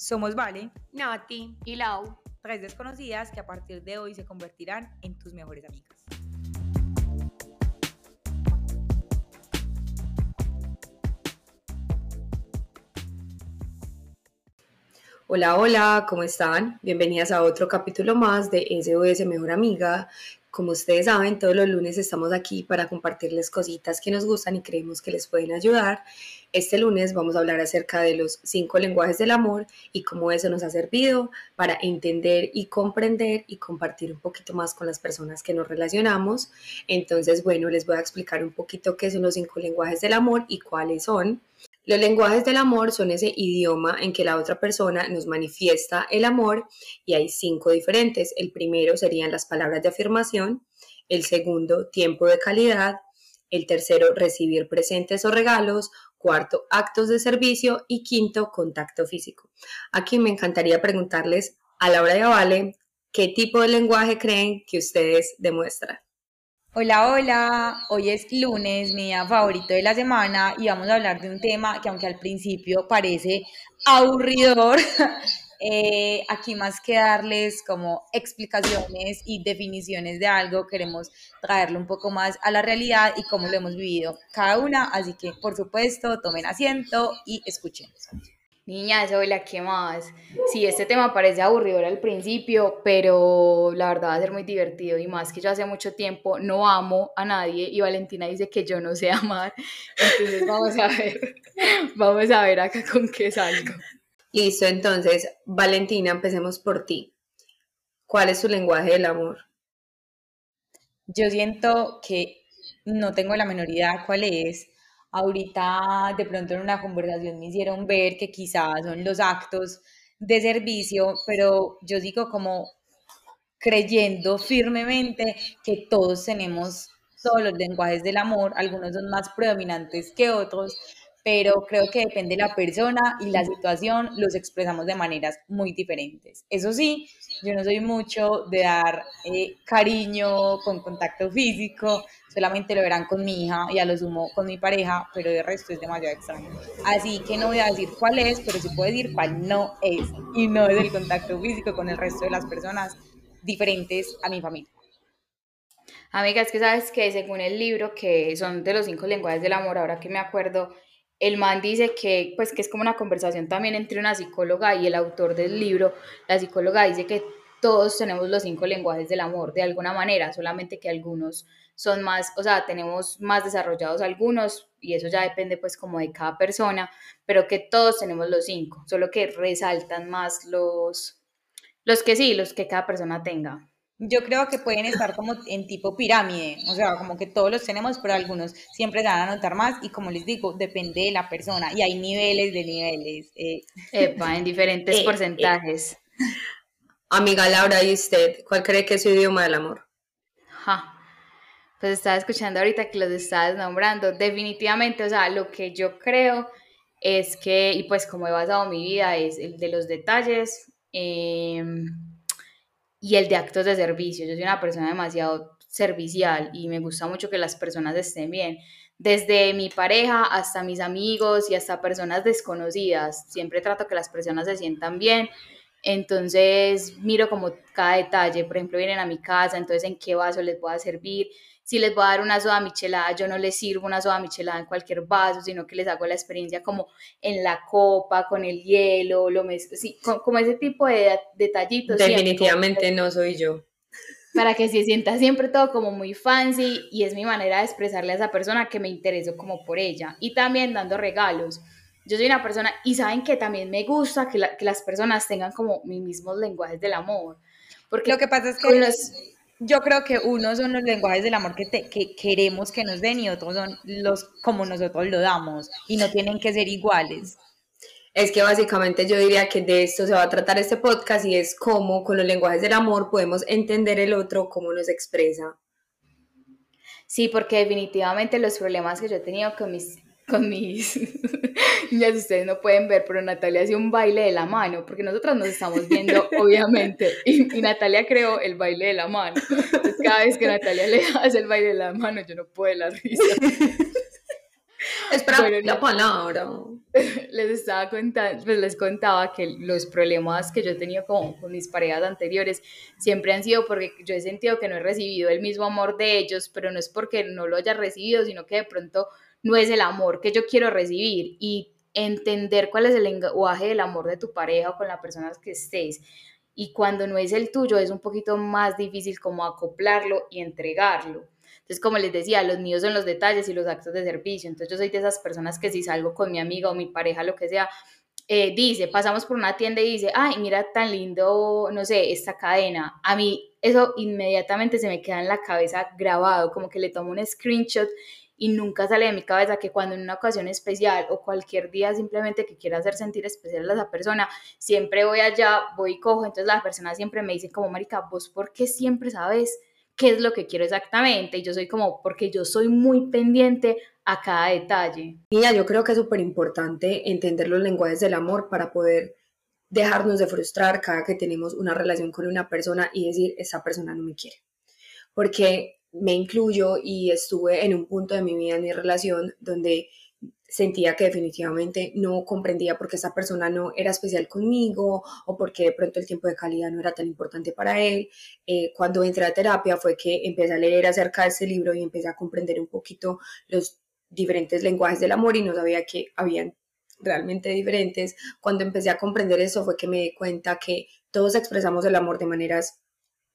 Somos Vale, Nati y Lau. tres desconocidas que a partir de hoy se convertirán en tus mejores amigas. Hola, hola, ¿cómo están? Bienvenidas a otro capítulo más de SOS Mejor Amiga. Como ustedes saben, todos los lunes estamos aquí para compartirles cositas que nos gustan y creemos que les pueden ayudar. Este lunes vamos a hablar acerca de los cinco lenguajes del amor y cómo eso nos ha servido para entender y comprender y compartir un poquito más con las personas que nos relacionamos. Entonces, bueno, les voy a explicar un poquito qué son los cinco lenguajes del amor y cuáles son. Los lenguajes del amor son ese idioma en que la otra persona nos manifiesta el amor y hay cinco diferentes. El primero serían las palabras de afirmación, el segundo, tiempo de calidad, el tercero, recibir presentes o regalos, cuarto, actos de servicio y quinto, contacto físico. Aquí me encantaría preguntarles a Laura y a Vale, ¿qué tipo de lenguaje creen que ustedes demuestran? Hola, hola, hoy es lunes, mi día favorito de la semana y vamos a hablar de un tema que aunque al principio parece aburridor, eh, aquí más que darles como explicaciones y definiciones de algo, queremos traerlo un poco más a la realidad y cómo lo hemos vivido cada una, así que por supuesto tomen asiento y escuchen. Niñas, hola, ¿qué más? Sí, este tema parece aburridor al principio, pero la verdad va a ser muy divertido y más que yo hace mucho tiempo no amo a nadie y Valentina dice que yo no sé amar, entonces vamos a ver, vamos a ver acá con qué salgo. Listo, entonces, Valentina, empecemos por ti. ¿Cuál es tu lenguaje del amor? Yo siento que no tengo la menor idea cuál es. Ahorita de pronto en una conversación me hicieron ver que quizás son los actos de servicio, pero yo digo como creyendo firmemente que todos tenemos todos los lenguajes del amor, algunos son más predominantes que otros, pero creo que depende de la persona y la situación, los expresamos de maneras muy diferentes. Eso sí, yo no soy mucho de dar eh, cariño con contacto físico, solamente lo verán con mi hija y a lo sumo con mi pareja, pero de resto es demasiado extraño. Así que no voy a decir cuál es, pero sí puedo decir cuál no es, y no es el contacto físico con el resto de las personas diferentes a mi familia. Amiga, es que sabes que según el libro, que son de los cinco lenguajes del amor, ahora que me acuerdo, el man dice que, pues, que es como una conversación también entre una psicóloga y el autor del libro. La psicóloga dice que todos tenemos los cinco lenguajes del amor de alguna manera, solamente que algunos son más, o sea, tenemos más desarrollados algunos y eso ya depende pues como de cada persona, pero que todos tenemos los cinco, solo que resaltan más los, los que sí, los que cada persona tenga. Yo creo que pueden estar como en tipo pirámide, o sea, como que todos los tenemos, pero algunos siempre se van a notar más y como les digo, depende de la persona y hay niveles de niveles. eh. Epa, en diferentes Eh, eh. porcentajes. Amiga Laura, ¿y usted cuál cree que es su idioma del amor? Ja. Pues estaba escuchando ahorita que los estabas nombrando. Definitivamente, o sea, lo que yo creo es que, y pues como he basado mi vida, es el de los detalles eh, y el de actos de servicio. Yo soy una persona demasiado servicial y me gusta mucho que las personas estén bien. Desde mi pareja hasta mis amigos y hasta personas desconocidas. Siempre trato que las personas se sientan bien. Entonces miro como cada detalle. Por ejemplo, vienen a mi casa, entonces en qué vaso les voy a servir. Si les voy a dar una soda michelada, yo no les sirvo una soda michelada en cualquier vaso, sino que les hago la experiencia como en la copa, con el hielo, lo mezclo, sí, co- como ese tipo de detallitos. siempre, Definitivamente no soy yo. para que se sienta siempre todo como muy fancy y es mi manera de expresarle a esa persona que me intereso como por ella y también dando regalos. Yo soy una persona y saben que también me gusta que, la- que las personas tengan como mis mismos lenguajes del amor. Porque Lo que pasa es que los- yo creo que unos son los lenguajes del amor que, te- que queremos que nos den y otros son los como nosotros lo damos y no tienen que ser iguales. Es que básicamente yo diría que de esto se va a tratar este podcast y es cómo con los lenguajes del amor podemos entender el otro, cómo nos expresa. Sí, porque definitivamente los problemas que yo he tenido con mis, con mis niñas, ustedes no pueden ver, pero Natalia hace un baile de la mano, porque nosotras nos estamos viendo, obviamente, y, y Natalia creó el baile de la mano. Entonces, cada vez que Natalia le hace el baile de la mano, yo no puedo de la risa. Espera la palabra. Les estaba contando, pues les contaba que los problemas que yo he tenido con, con mis parejas anteriores siempre han sido porque yo he sentido que no he recibido el mismo amor de ellos, pero no es porque no lo haya recibido, sino que de pronto no es el amor que yo quiero recibir y entender cuál es el lenguaje del amor de tu pareja o con la persona que estés. Y cuando no es el tuyo, es un poquito más difícil como acoplarlo y entregarlo. Entonces, como les decía, los míos son los detalles y los actos de servicio. Entonces, yo soy de esas personas que si salgo con mi amiga o mi pareja, lo que sea, eh, dice, pasamos por una tienda y dice, ay, mira tan lindo, no sé, esta cadena. A mí eso inmediatamente se me queda en la cabeza grabado, como que le tomo un screenshot y nunca sale de mi cabeza que cuando en una ocasión especial o cualquier día simplemente que quiera hacer sentir especial a esa persona, siempre voy allá, voy y cojo, entonces la persona siempre me dice como, Marica, vos por qué siempre sabes qué es lo que quiero exactamente y yo soy como, porque yo soy muy pendiente a cada detalle. Mira, yo creo que es súper importante entender los lenguajes del amor para poder dejarnos de frustrar cada que tenemos una relación con una persona y decir, esa persona no me quiere. Porque me incluyo y estuve en un punto de mi vida, en mi relación, donde sentía que definitivamente no comprendía por qué esa persona no era especial conmigo o porque de pronto el tiempo de calidad no era tan importante para él. Eh, cuando entré a terapia fue que empecé a leer acerca de ese libro y empecé a comprender un poquito los diferentes lenguajes del amor y no sabía que habían realmente diferentes. Cuando empecé a comprender eso fue que me di cuenta que todos expresamos el amor de maneras,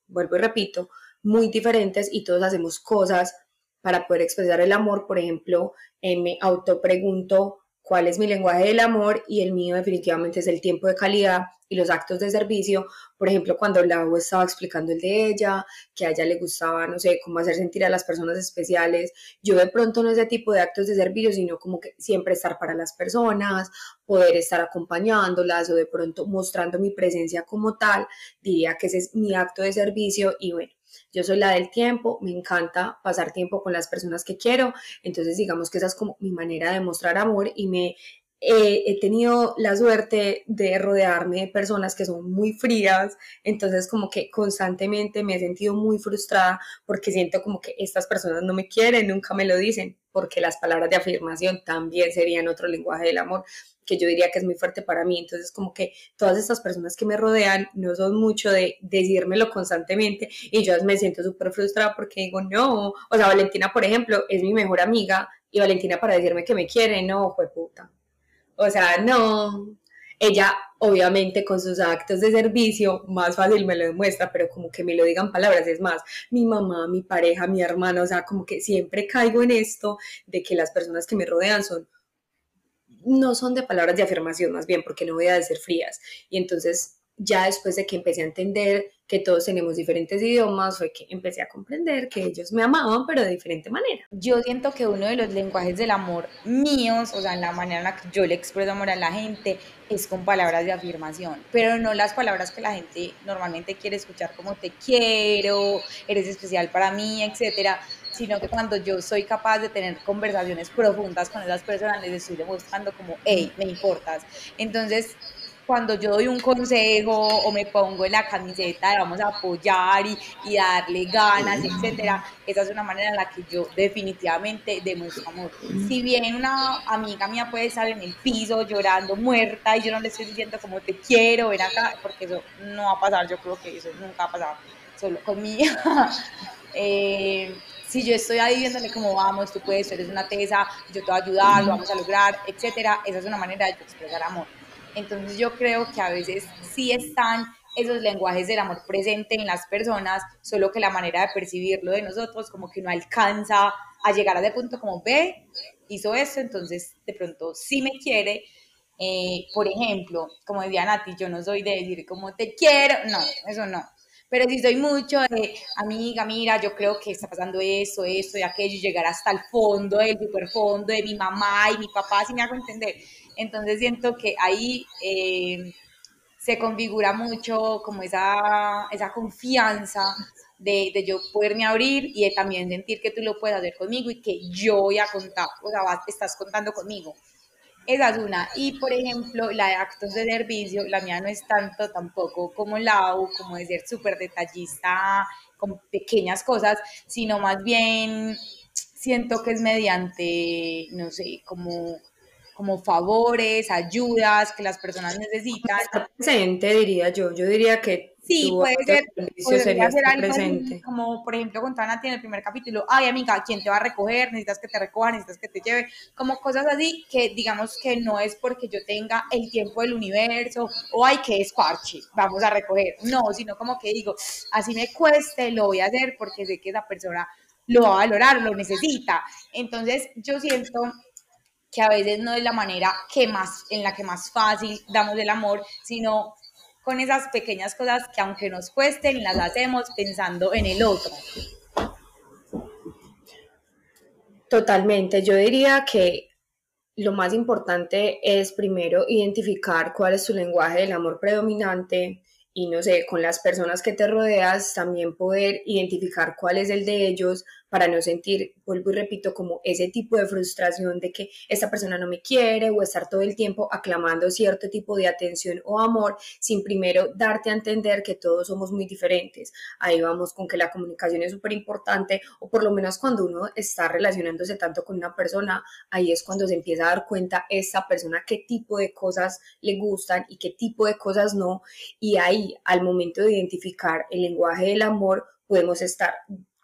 vuelvo y repito, muy diferentes y todos hacemos cosas para poder expresar el amor. Por ejemplo, eh, me autopregunto cuál es mi lenguaje del amor y el mío definitivamente es el tiempo de calidad y los actos de servicio. Por ejemplo, cuando Lau estaba explicando el de ella, que a ella le gustaba, no sé, cómo hacer sentir a las personas especiales, yo de pronto no ese tipo de actos de servicio, sino como que siempre estar para las personas, poder estar acompañándolas o de pronto mostrando mi presencia como tal, diría que ese es mi acto de servicio y bueno, yo soy la del tiempo, me encanta pasar tiempo con las personas que quiero, entonces digamos que esa es como mi manera de mostrar amor y me he tenido la suerte de rodearme de personas que son muy frías, entonces como que constantemente me he sentido muy frustrada porque siento como que estas personas no me quieren, nunca me lo dicen, porque las palabras de afirmación también serían otro lenguaje del amor que yo diría que es muy fuerte para mí. Entonces, como que todas estas personas que me rodean no son mucho de decírmelo constantemente y yo me siento súper frustrada porque digo, no, o sea, Valentina, por ejemplo, es mi mejor amiga y Valentina para decirme que me quiere, no, fue puta. O sea, no. Ella, obviamente, con sus actos de servicio, más fácil me lo demuestra, pero como que me lo digan palabras, es más, mi mamá, mi pareja, mi hermano, o sea, como que siempre caigo en esto de que las personas que me rodean son no son de palabras de afirmación más bien, porque no voy a decir frías. Y entonces ya después de que empecé a entender que todos tenemos diferentes idiomas, fue que empecé a comprender que ellos me amaban, pero de diferente manera. Yo siento que uno de los lenguajes del amor míos, o sea, en la manera en la que yo le expreso amor a la gente, es con palabras de afirmación, pero no las palabras que la gente normalmente quiere escuchar como te quiero, eres especial para mí, etcétera, sino que cuando yo soy capaz de tener conversaciones profundas con esas personas, les estoy demostrando como, hey, me importas. Entonces, cuando yo doy un consejo o me pongo en la camiseta de vamos a apoyar y, y darle ganas, etcétera, esa es una manera en la que yo definitivamente demuestro amor. Si bien una amiga mía puede estar en el piso llorando muerta y yo no le estoy diciendo como te quiero, ven acá, porque eso no va a pasar, yo creo que eso nunca ha pasado solo conmigo. eh, si yo estoy ahí viéndole como vamos, tú puedes, eres una tesa, yo te voy a ayudar, lo vamos a lograr, etcétera, esa es una manera de expresar amor. Entonces yo creo que a veces sí están esos lenguajes del amor presente en las personas, solo que la manera de percibirlo de nosotros como que no alcanza a llegar a ese punto como ve, hizo esto, entonces de pronto sí me quiere. Eh, por ejemplo, como decía Nati, yo no soy de decir como te quiero, no, eso no pero si soy mucho de, amiga, mira, yo creo que está pasando eso, eso y aquello, llegar hasta el fondo, el super fondo de mi mamá y mi papá, si me hago entender. Entonces siento que ahí eh, se configura mucho como esa, esa confianza de, de, yo poderme abrir y de también sentir que tú lo puedes hacer conmigo y que yo voy a contar, o sea, estás contando conmigo. Esa es una. Y por ejemplo, la de actos de servicio, la mía no es tanto tampoco como la U, como de ser súper detallista con pequeñas cosas, sino más bien siento que es mediante, no sé, como como favores, ayudas que las personas necesitan. Estar presente, diría yo. Yo diría que Sí, puede ser, podría ser algo presente. como por ejemplo con Tana en el primer capítulo, ay amiga, ¿quién te va a recoger? Necesitas que te recoja, necesitas que te lleve, como cosas así que digamos que no es porque yo tenga el tiempo del universo o ay, que es parche, vamos a recoger, no, sino como que digo, así me cueste, lo voy a hacer porque sé que esa persona lo va a valorar, lo necesita. Entonces yo siento que a veces no es la manera que más, en la que más fácil damos el amor, sino con esas pequeñas cosas que aunque nos cuesten, las hacemos pensando en el otro. Totalmente, yo diría que lo más importante es primero identificar cuál es tu lenguaje del amor predominante y no sé, con las personas que te rodeas también poder identificar cuál es el de ellos para no sentir, vuelvo y repito, como ese tipo de frustración de que esta persona no me quiere o estar todo el tiempo aclamando cierto tipo de atención o amor sin primero darte a entender que todos somos muy diferentes. Ahí vamos con que la comunicación es súper importante o por lo menos cuando uno está relacionándose tanto con una persona, ahí es cuando se empieza a dar cuenta esta persona qué tipo de cosas le gustan y qué tipo de cosas no. Y ahí, al momento de identificar el lenguaje del amor, podemos estar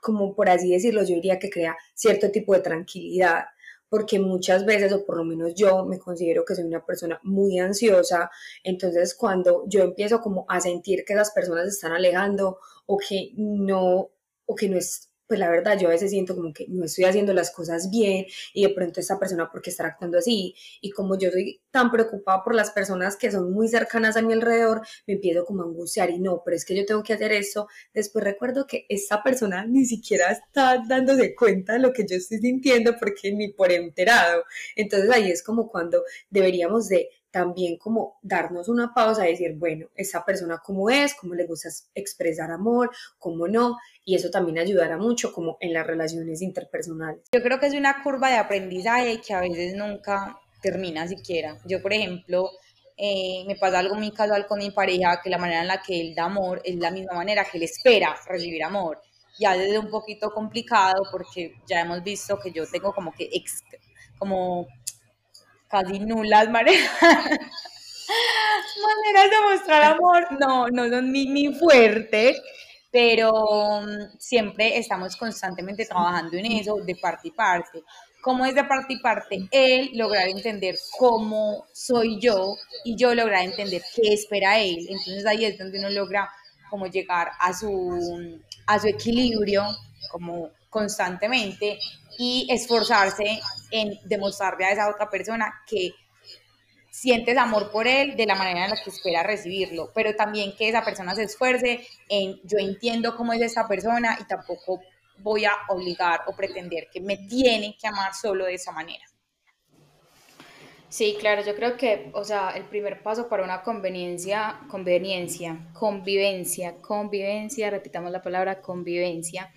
como por así decirlo, yo diría que crea cierto tipo de tranquilidad, porque muchas veces, o por lo menos yo me considero que soy una persona muy ansiosa, entonces cuando yo empiezo como a sentir que esas personas se están alejando o que no, o que no es pues la verdad yo a veces siento como que no estoy haciendo las cosas bien y de pronto esta persona porque está actuando así y como yo soy tan preocupada por las personas que son muy cercanas a mi alrededor, me empiezo como a angustiar y no, pero es que yo tengo que hacer esto. Después recuerdo que esta persona ni siquiera está dándose cuenta de lo que yo estoy sintiendo porque ni por enterado. Entonces ahí es como cuando deberíamos de también como darnos una pausa y decir, bueno, esa persona cómo es, cómo le gusta expresar amor, cómo no, y eso también ayudará mucho como en las relaciones interpersonales. Yo creo que es una curva de aprendizaje que a veces nunca termina siquiera. Yo, por ejemplo, eh, me pasa algo muy casual con mi pareja, que la manera en la que él da amor es la misma manera que él espera recibir amor. Y a veces es un poquito complicado porque ya hemos visto que yo tengo como que como casi nulas maneras, maneras de mostrar amor, no, no son mi, mi fuerte, pero mm, siempre estamos constantemente trabajando en eso de parte y parte. ¿Cómo es de parte y parte? Él lograr entender cómo soy yo y yo lograr entender qué espera él. Entonces ahí es donde uno logra como llegar a su, a su equilibrio como constantemente y esforzarse en demostrarle a esa otra persona que sientes amor por él de la manera en la que espera recibirlo, pero también que esa persona se esfuerce en yo entiendo cómo es esa persona y tampoco voy a obligar o pretender que me tiene que amar solo de esa manera. Sí, claro, yo creo que, o sea, el primer paso para una conveniencia, conveniencia, convivencia, convivencia, repitamos la palabra convivencia,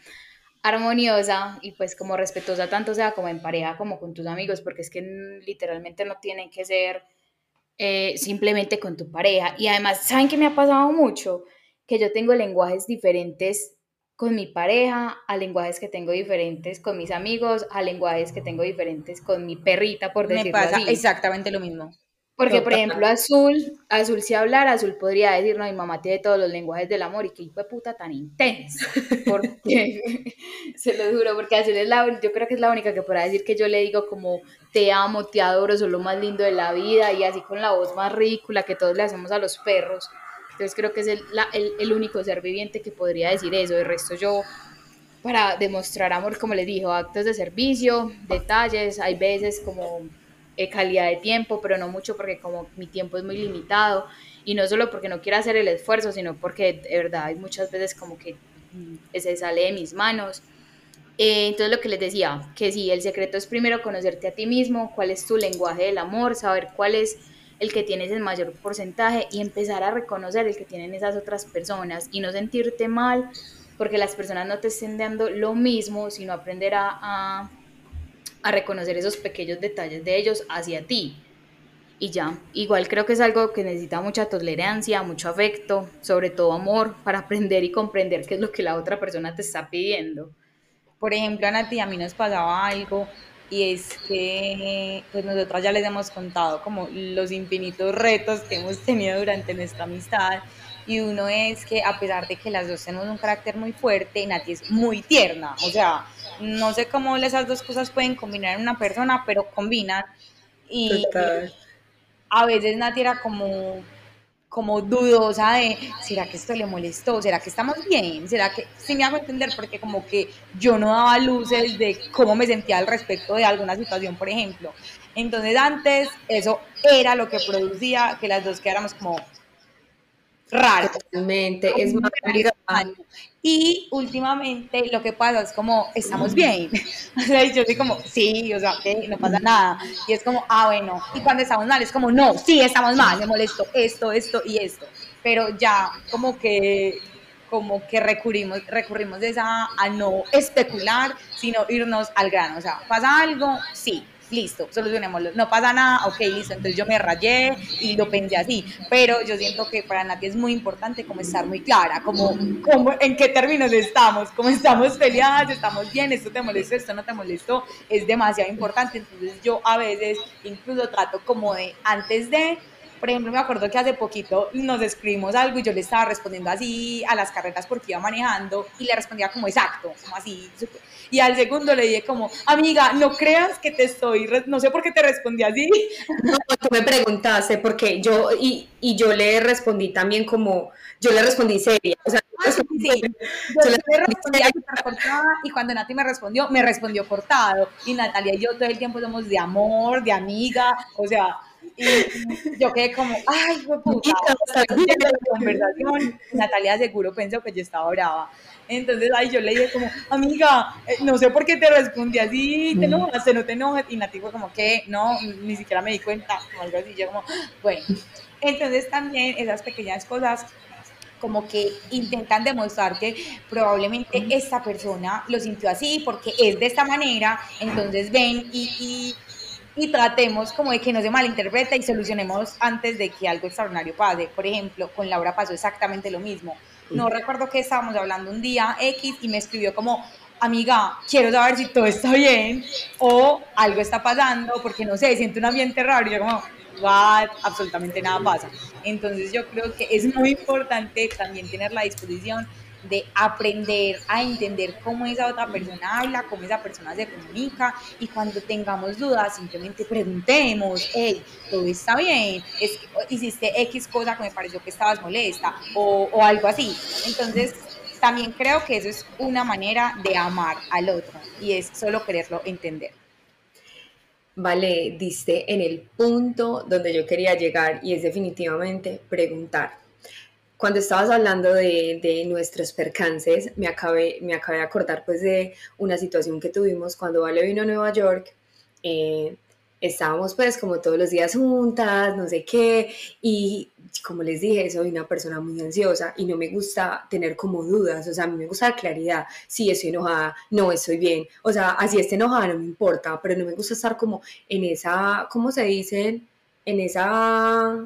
armoniosa y pues como respetuosa tanto sea como en pareja como con tus amigos, porque es que literalmente no tienen que ser eh, simplemente con tu pareja. Y además, ¿saben qué me ha pasado mucho? Que yo tengo lenguajes diferentes con mi pareja, a lenguajes que tengo diferentes con mis amigos, a lenguajes que tengo diferentes con mi perrita, por decirlo Me pasa exactamente lo mismo. Porque, por ejemplo, Azul, Azul si hablar, Azul podría decir, no, mi mamá tiene todos los lenguajes del amor y que hijo de puta tan intenso. Porque, se lo juro, porque Azul es la, yo creo que es la única que podrá decir que yo le digo como, te amo, te adoro, sos lo más lindo de la vida y así con la voz más ridícula que todos le hacemos a los perros. Entonces creo que es el, el, el único ser viviente que podría decir eso. De resto yo, para demostrar amor, como les digo, actos de servicio, detalles, hay veces como eh, calidad de tiempo, pero no mucho porque como mi tiempo es muy limitado y no solo porque no quiero hacer el esfuerzo, sino porque de verdad hay muchas veces como que mm, se sale de mis manos. Eh, entonces lo que les decía, que sí, el secreto es primero conocerte a ti mismo, cuál es tu lenguaje del amor, saber cuál es el que tienes el mayor porcentaje y empezar a reconocer el que tienen esas otras personas y no sentirte mal porque las personas no te estén dando lo mismo, sino aprender a a reconocer esos pequeños detalles de ellos hacia ti. Y ya, igual creo que es algo que necesita mucha tolerancia, mucho afecto, sobre todo amor, para aprender y comprender qué es lo que la otra persona te está pidiendo. Por ejemplo, a Nati a mí nos pasaba algo y es que pues nosotras ya les hemos contado como los infinitos retos que hemos tenido durante nuestra amistad y uno es que a pesar de que las dos tenemos un carácter muy fuerte, Nati es muy tierna, o sea, no sé cómo esas dos cosas pueden combinar en una persona, pero combinan y a veces Nati era como como dudosa de, ¿será que esto le molestó? ¿Será que estamos bien? ¿Será que, sí me hago entender? Porque como que yo no daba luces de cómo me sentía al respecto de alguna situación, por ejemplo. Entonces antes eso era lo que producía que las dos quedáramos como raro. Totalmente, es más Y últimamente lo que pasa es como, estamos bien. O sea, yo soy como, sí, o sea, que no pasa nada. Y es como, ah, bueno. Y cuando estamos mal, es como, no, sí, estamos mal, me molesto esto, esto y esto. Pero ya, como que como que recurrimos, recurrimos de esa a no especular, sino irnos al grano. O sea, ¿pasa algo? Sí listo, solucionémoslo. No pasa nada, ok, listo. Entonces yo me rayé y lo pensé así. Pero yo siento que para Nati es muy importante como estar muy clara, como, como en qué términos estamos, como estamos peleadas, estamos bien, esto te molestó, esto no te molestó, es demasiado importante. Entonces yo a veces incluso trato como de antes de por ejemplo, me acuerdo que hace poquito nos escribimos algo y yo le estaba respondiendo así a las carretas porque iba manejando y le respondía como exacto, como así. Y al segundo le dije como, amiga, no creas que te estoy, no sé por qué te respondí así. No, tú me preguntaste porque yo, y, y yo le respondí también como, yo le respondí seria, o sea, sí, sí. Yo, le cortada y cuando Nati me respondió, me respondió cortado. Y Natalia y yo todo el tiempo somos de amor, de amiga, o sea, y yo quedé como, ay, puta, la conversación, Natalia seguro pensó que yo estaba brava. Entonces ahí yo le dije como, amiga, eh, no sé por qué te respondí así, te enojaste, no te enojes, y Nati fue como que, no, ni siquiera me di cuenta, o algo así, yo como, bueno, entonces también esas pequeñas cosas como que intentan demostrar que probablemente esta persona lo sintió así porque es de esta manera, entonces ven y y tratemos como de que no se malinterprete y solucionemos antes de que algo extraordinario pase. Por ejemplo, con Laura pasó exactamente lo mismo. No recuerdo que estábamos hablando un día X y me escribió como, amiga, quiero saber si todo está bien o algo está pasando porque no sé, siento un ambiente raro y yo como, what, absolutamente nada pasa. Entonces yo creo que es muy importante también tener la disposición de aprender a entender cómo esa otra persona habla, cómo esa persona se comunica y cuando tengamos dudas simplemente preguntemos, hey, todo está bien, es, hiciste X cosa que me pareció que estabas molesta o, o algo así. Entonces, también creo que eso es una manera de amar al otro y es solo quererlo entender. Vale, diste en el punto donde yo quería llegar y es definitivamente preguntar cuando estabas hablando de, de, nuestros percances, me acabé, me acabé de acordar pues de una situación que tuvimos cuando Vale vino a Nueva York. Eh, estábamos pues como todos los días juntas, no sé qué, y como les dije, soy una persona muy ansiosa y no me gusta tener como dudas, o sea, a mí me gusta la claridad, sí estoy enojada, no estoy bien, o sea, así esté enojada no me importa, pero no me gusta estar como en esa, ¿cómo se dice? En esa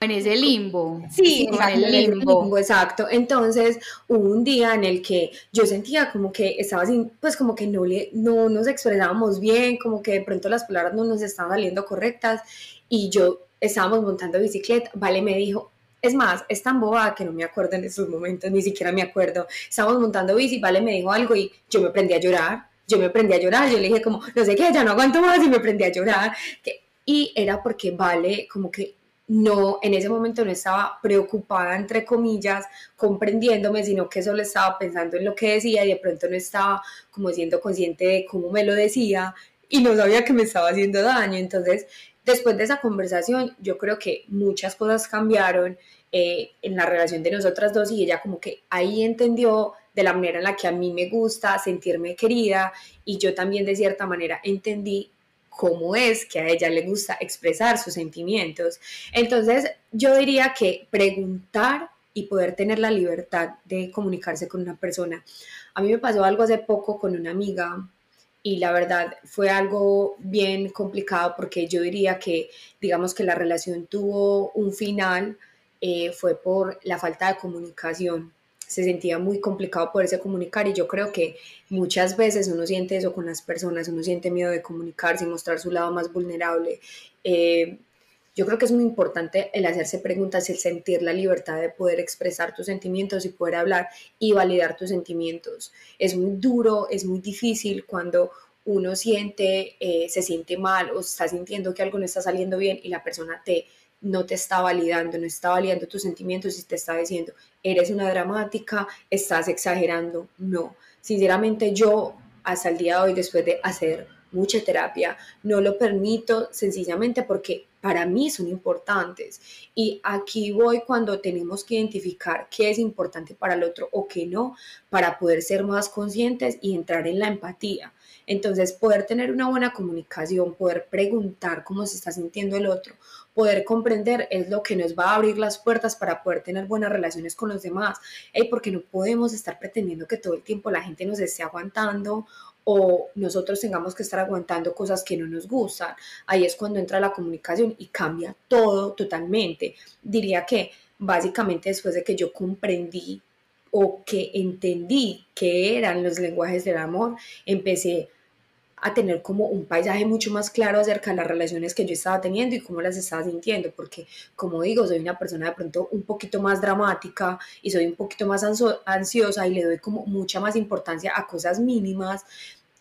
en ese limbo. Sí, en el limbo. Exacto. Entonces, hubo un día en el que yo sentía como que estaba sin, pues como que no, le, no nos expresábamos bien, como que de pronto las palabras no nos estaban saliendo correctas y yo estábamos montando bicicleta, Vale me dijo, es más, es tan boba que no me acuerdo en esos momentos, ni siquiera me acuerdo. Estábamos montando bici, Vale me dijo algo y yo me prendí a llorar. Yo me prendí a llorar, yo le dije como, no sé qué, ya no aguanto más y me prendí a llorar. Que, y era porque Vale como que no, en ese momento no estaba preocupada, entre comillas, comprendiéndome, sino que solo estaba pensando en lo que decía y de pronto no estaba como siendo consciente de cómo me lo decía y no sabía que me estaba haciendo daño. Entonces, después de esa conversación, yo creo que muchas cosas cambiaron eh, en la relación de nosotras dos y ella como que ahí entendió de la manera en la que a mí me gusta sentirme querida y yo también de cierta manera entendí cómo es que a ella le gusta expresar sus sentimientos. Entonces, yo diría que preguntar y poder tener la libertad de comunicarse con una persona. A mí me pasó algo hace poco con una amiga y la verdad fue algo bien complicado porque yo diría que, digamos que la relación tuvo un final, eh, fue por la falta de comunicación. Se sentía muy complicado poderse comunicar y yo creo que muchas veces uno siente eso con las personas, uno siente miedo de comunicarse y mostrar su lado más vulnerable. Eh, yo creo que es muy importante el hacerse preguntas, el sentir la libertad de poder expresar tus sentimientos y poder hablar y validar tus sentimientos. Es muy duro, es muy difícil cuando uno siente, eh, se siente mal o está sintiendo que algo no está saliendo bien y la persona te no te está validando, no está validando tus sentimientos y te está diciendo, eres una dramática, estás exagerando. No, sinceramente yo hasta el día de hoy, después de hacer mucha terapia, no lo permito sencillamente porque para mí son importantes. Y aquí voy cuando tenemos que identificar qué es importante para el otro o qué no, para poder ser más conscientes y entrar en la empatía. Entonces, poder tener una buena comunicación, poder preguntar cómo se está sintiendo el otro, poder comprender es lo que nos va a abrir las puertas para poder tener buenas relaciones con los demás. porque no podemos estar pretendiendo que todo el tiempo la gente nos esté aguantando o nosotros tengamos que estar aguantando cosas que no nos gustan. Ahí es cuando entra la comunicación y cambia todo totalmente. Diría que básicamente después de que yo comprendí o que entendí qué eran los lenguajes del amor, empecé a tener como un paisaje mucho más claro acerca de las relaciones que yo estaba teniendo y cómo las estaba sintiendo, porque como digo, soy una persona de pronto un poquito más dramática y soy un poquito más ansiosa y le doy como mucha más importancia a cosas mínimas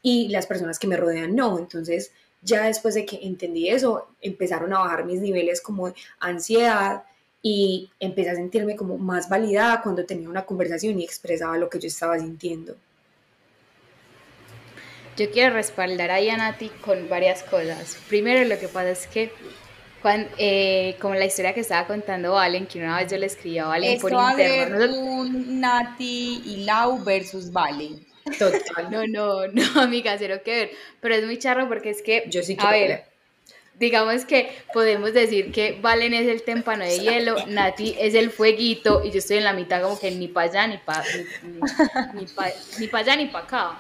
y las personas que me rodean no, entonces ya después de que entendí eso, empezaron a bajar mis niveles como de ansiedad y empecé a sentirme como más validada cuando tenía una conversación y expresaba lo que yo estaba sintiendo. Yo quiero respaldar a Nati con varias cosas. Primero, lo que pasa es que, cuando, eh, como la historia que estaba contando Valen, que una vez yo le escribí a Valen por interno. A un Nati y Lau versus Valen. Total. No, no, no, amiga, cero que ver. Pero es muy charro porque es que. Yo sí quiero. A ver, digamos que podemos decir que Valen es el témpano de hielo, Nati es el fueguito y yo estoy en la mitad como que ni para allá ni para ni, ni, ni pa allá ni para acá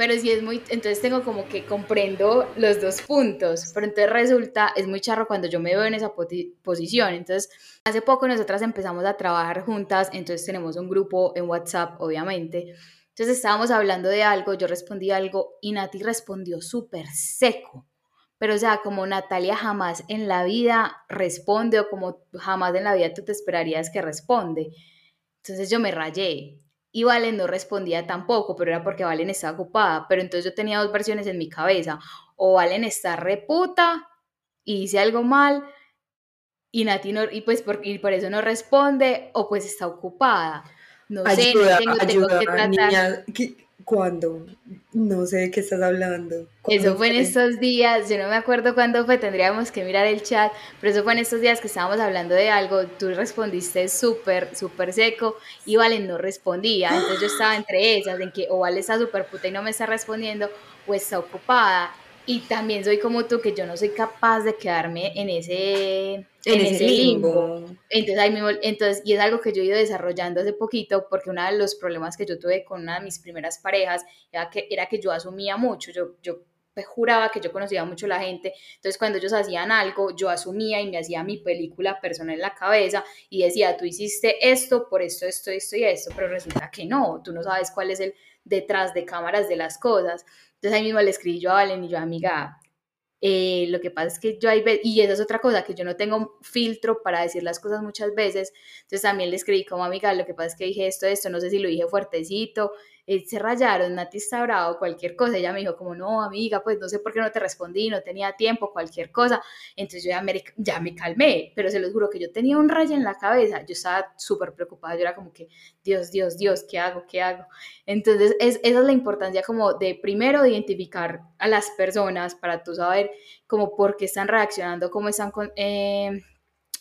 pero sí es muy, entonces tengo como que comprendo los dos puntos, pero entonces resulta, es muy charro cuando yo me veo en esa posición, entonces hace poco nosotras empezamos a trabajar juntas, entonces tenemos un grupo en WhatsApp, obviamente, entonces estábamos hablando de algo, yo respondí algo y Nati respondió súper seco, pero o sea, como Natalia jamás en la vida responde o como jamás en la vida tú te esperarías que responde. Entonces yo me rayé y Valen no respondía tampoco, pero era porque Valen estaba ocupada. Pero entonces yo tenía dos versiones en mi cabeza. O Valen está reputa y dice algo mal y Nati no, y pues por, y por eso no responde, o pues está ocupada. No sé, no tengo, tengo que tratar. ¿Cuándo? No sé de qué estás hablando. Eso fue en estos días, yo no me acuerdo cuándo fue, tendríamos que mirar el chat, pero eso fue en estos días que estábamos hablando de algo, tú respondiste súper, súper seco y Valen no respondía, entonces yo estaba entre esas, en que o Vale está súper puta y no me está respondiendo, o está ocupada, y también soy como tú, que yo no soy capaz de quedarme en ese, en, ese limbo. Entonces, entonces, y es algo que yo he ido desarrollando hace poquito, porque uno de los problemas que yo tuve con una de mis primeras parejas era que, era que yo asumía mucho, yo, yo juraba que yo conocía mucho a la gente, entonces cuando ellos hacían algo, yo asumía y me hacía mi película personal en la cabeza y decía, tú hiciste esto por esto, esto, esto y esto, pero resulta que no, tú no sabes cuál es el detrás de cámaras de las cosas. Entonces ahí mismo le escribí yo a Valen y yo, amiga, eh, lo que pasa es que yo hay y esa es otra cosa, que yo no tengo filtro para decir las cosas muchas veces, entonces también le escribí como amiga, lo que pasa es que dije esto, esto, no sé si lo dije fuertecito, eh, se rayaron, Nati está bravo, cualquier cosa. Ella me dijo como, no, amiga, pues no sé por qué no te respondí, no tenía tiempo, cualquier cosa. Entonces yo ya me, ya me calmé, pero se los juro que yo tenía un rayo en la cabeza, yo estaba súper preocupada, yo era como que, Dios, Dios, Dios, ¿qué hago? ¿Qué hago? Entonces es, esa es la importancia como de primero identificar a las personas para tú saber como por qué están reaccionando, cómo están eh,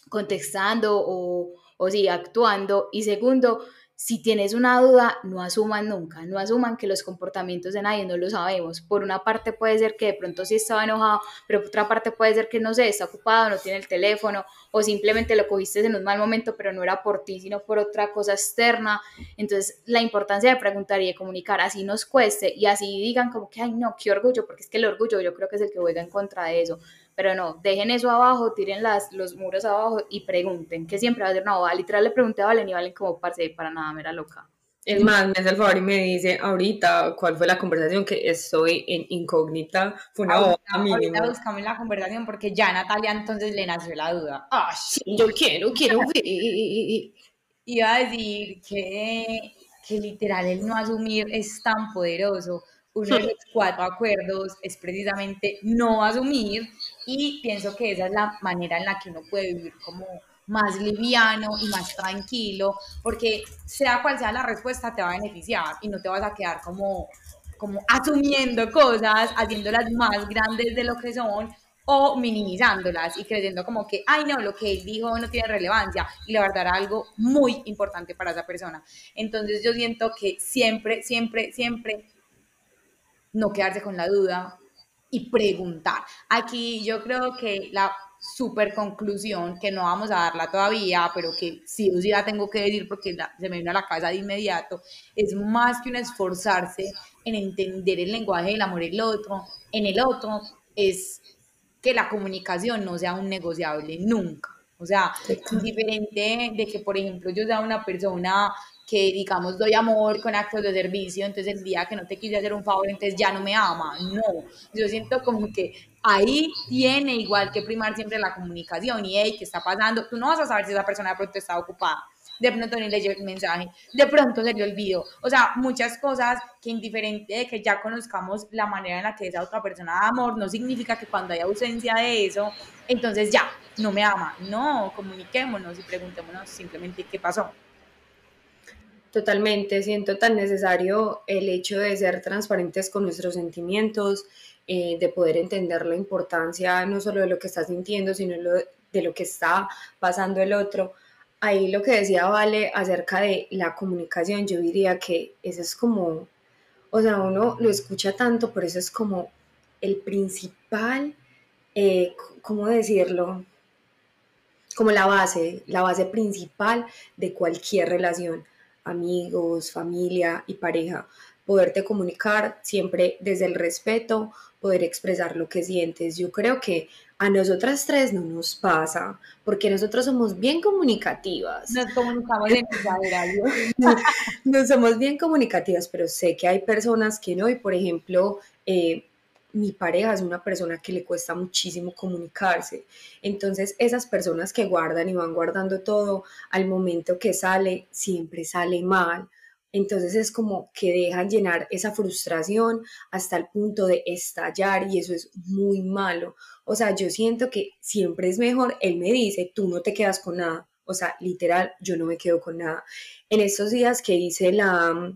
contestando o, o sí, actuando. Y segundo, si tienes una duda, no asuman nunca, no asuman que los comportamientos de nadie no lo sabemos. Por una parte puede ser que de pronto sí estaba enojado, pero por otra parte puede ser que no sé, está ocupado, no tiene el teléfono o simplemente lo cogiste en un mal momento, pero no era por ti, sino por otra cosa externa. Entonces, la importancia de preguntar y de comunicar, así nos cueste y así digan como que, ay, no, qué orgullo, porque es que el orgullo yo creo que es el que juega en contra de eso pero no, dejen eso abajo, tiren las, los muros abajo y pregunten, que siempre va a ser una boda. Literal le pregunté a Valen y Valen como, parce, para nada, me era loca. Es más, me hace el favor y me dice ahorita cuál fue la conversación que estoy en incógnita. Fue una boda mínima. Ahorita buscamos la conversación porque ya Natalia entonces le nació la duda. Ah, sí, yo quiero, quiero ver. Iba a decir que, que literal el no asumir es tan poderoso. Uno de los cuatro acuerdos es precisamente no asumir y pienso que esa es la manera en la que uno puede vivir como más liviano y más tranquilo, porque sea cual sea la respuesta te va a beneficiar y no te vas a quedar como, como asumiendo cosas, haciéndolas más grandes de lo que son o minimizándolas y creyendo como que, ay no, lo que él dijo no tiene relevancia y la verdad era algo muy importante para esa persona. Entonces yo siento que siempre, siempre, siempre no quedarse con la duda y preguntar. Aquí yo creo que la super conclusión, que no vamos a darla todavía, pero que sí o sí la tengo que decir porque se me viene a la cabeza de inmediato, es más que un esforzarse en entender el lenguaje del amor el otro, en el otro, es que la comunicación no sea un negociable nunca. O sea, indiferente de que, por ejemplo, yo sea una persona que, digamos, doy amor con actos de servicio, entonces el día que no te quise hacer un favor, entonces ya no me ama. No, yo siento como que ahí tiene igual que primar siempre la comunicación y, hey, ¿qué está pasando? Tú no vas a saber si esa persona de pronto está ocupada, de pronto ni leyó el mensaje, de pronto se le olvidó. O sea, muchas cosas que indiferente de que ya conozcamos la manera en la que esa otra persona da amor, no significa que cuando hay ausencia de eso, entonces ya, no me ama. No, comuniquémonos y preguntémonos simplemente qué pasó. Totalmente, siento tan necesario el hecho de ser transparentes con nuestros sentimientos, eh, de poder entender la importancia no solo de lo que estás sintiendo, sino de lo que está pasando el otro. Ahí lo que decía Vale acerca de la comunicación, yo diría que eso es como, o sea, uno lo escucha tanto, pero eso es como el principal, eh, ¿cómo decirlo? Como la base, la base principal de cualquier relación, amigos, familia y pareja poderte comunicar siempre desde el respeto, poder expresar lo que sientes. Yo creo que a nosotras tres no nos pasa, porque nosotros somos bien comunicativas. Nos comunicamos en no, no somos bien comunicativas, pero sé que hay personas que no, y por ejemplo, eh, mi pareja es una persona que le cuesta muchísimo comunicarse. Entonces, esas personas que guardan y van guardando todo, al momento que sale, siempre sale mal entonces es como que dejan llenar esa frustración hasta el punto de estallar y eso es muy malo. O sea, yo siento que siempre es mejor, él me dice, tú no te quedas con nada. O sea, literal, yo no me quedo con nada. En estos días que hice la,